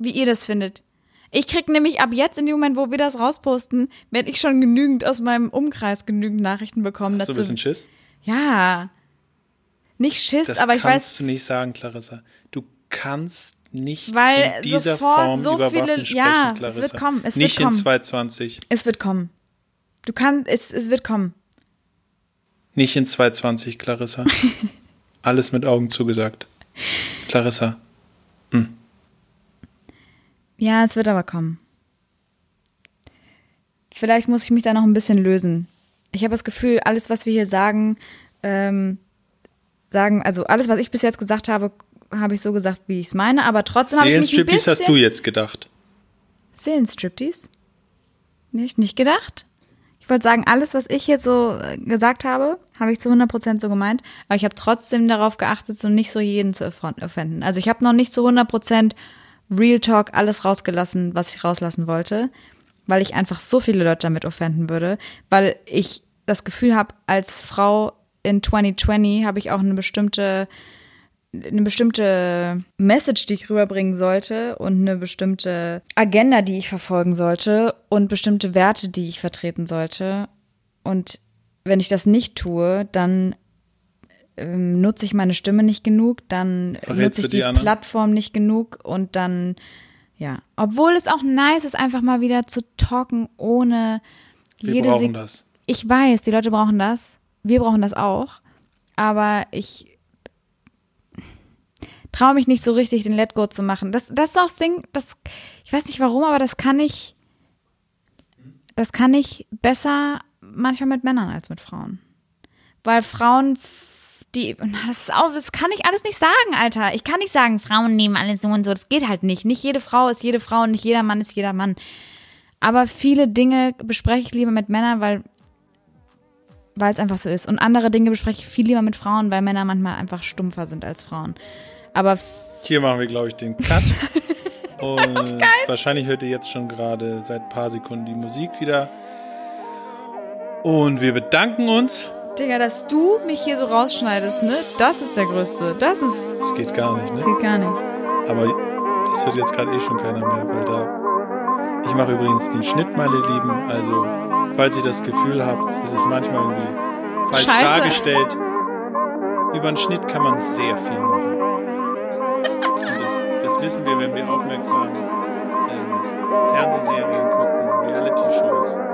Wie ihr das findet. Ich krieg nämlich ab jetzt in dem Moment, wo wir das rausposten, werde ich schon genügend aus meinem Umkreis genügend Nachrichten bekommen Hast du ein dazu. bisschen Schiss? ja. Nicht Schiss, Das aber ich kannst weiß, du nicht sagen, Clarissa. Du kannst nicht Weil in dieser Form so über viele- Waffen sprechen, ja, es Clarissa. wird kommen, es wird nicht kommen. in 220. es wird kommen. Du kannst, es, es wird kommen. Nicht in 220, Clarissa. [laughs] Alles mit Augen zugesagt. Clarissa, Ja, es wird aber kommen. Vielleicht muss ich mich da noch ein bisschen lösen. Ich habe das Gefühl, alles, was wir hier sagen, ähm, sagen, also alles, was ich bis jetzt gesagt habe, habe ich so gesagt, wie ich es meine, aber trotzdem habe ich mich ein bisschen... hast du jetzt gedacht. Seelenstriptease? Nicht, nicht gedacht? Ich wollte sagen, alles, was ich jetzt so äh, gesagt habe, habe ich zu 100% so gemeint, aber ich habe trotzdem darauf geachtet, so nicht so jeden zu offend- offenden. Also ich habe noch nicht zu 100% Real Talk alles rausgelassen, was ich rauslassen wollte, weil ich einfach so viele Leute damit offenden würde, weil ich das Gefühl habe, als Frau in 2020 habe ich auch eine bestimmte eine bestimmte Message, die ich rüberbringen sollte und eine bestimmte Agenda, die ich verfolgen sollte und bestimmte Werte, die ich vertreten sollte. Und wenn ich das nicht tue, dann ähm, nutze ich meine Stimme nicht genug, dann Verrätst nutze ich die die? Plattform nicht genug und dann, ja. Obwohl es auch nice ist, einfach mal wieder zu talken, ohne Wir jede brauchen Sek das. Ich weiß, die Leute brauchen das. Wir brauchen das auch. Aber ich traue mich nicht so richtig, den Let Go zu machen. Das, das ist auch das Ding, das, ich weiß nicht warum, aber das kann ich, das kann ich besser manchmal mit Männern als mit Frauen. Weil Frauen, die, das ist auch, das kann ich alles nicht sagen, Alter. Ich kann nicht sagen, Frauen nehmen alles so und so. Das geht halt nicht. Nicht jede Frau ist jede Frau und nicht jeder Mann ist jeder Mann. Aber viele Dinge bespreche ich lieber mit Männern, weil weil es einfach so ist. Und andere Dinge bespreche ich viel lieber mit Frauen, weil Männer manchmal einfach stumpfer sind als Frauen. Aber Hier machen wir, glaube ich, den Cut. [laughs] Und wahrscheinlich hört ihr jetzt schon gerade seit ein paar Sekunden die Musik wieder. Und wir bedanken uns. Digga, dass du mich hier so rausschneidest, ne? Das ist der Größte. Das ist. Das geht gar nicht, Das ne? geht gar nicht. Aber das hört jetzt gerade eh schon keiner mehr, weil da. Ich mache übrigens den Schnitt, meine Lieben. Also, falls ihr das Gefühl habt, ist es manchmal irgendwie falsch Scheiße. dargestellt. Über den Schnitt kann man sehr viel machen. Und das, das wissen wir, wenn wir aufmerksam ähm, Fernsehserien gucken, Reality-Shows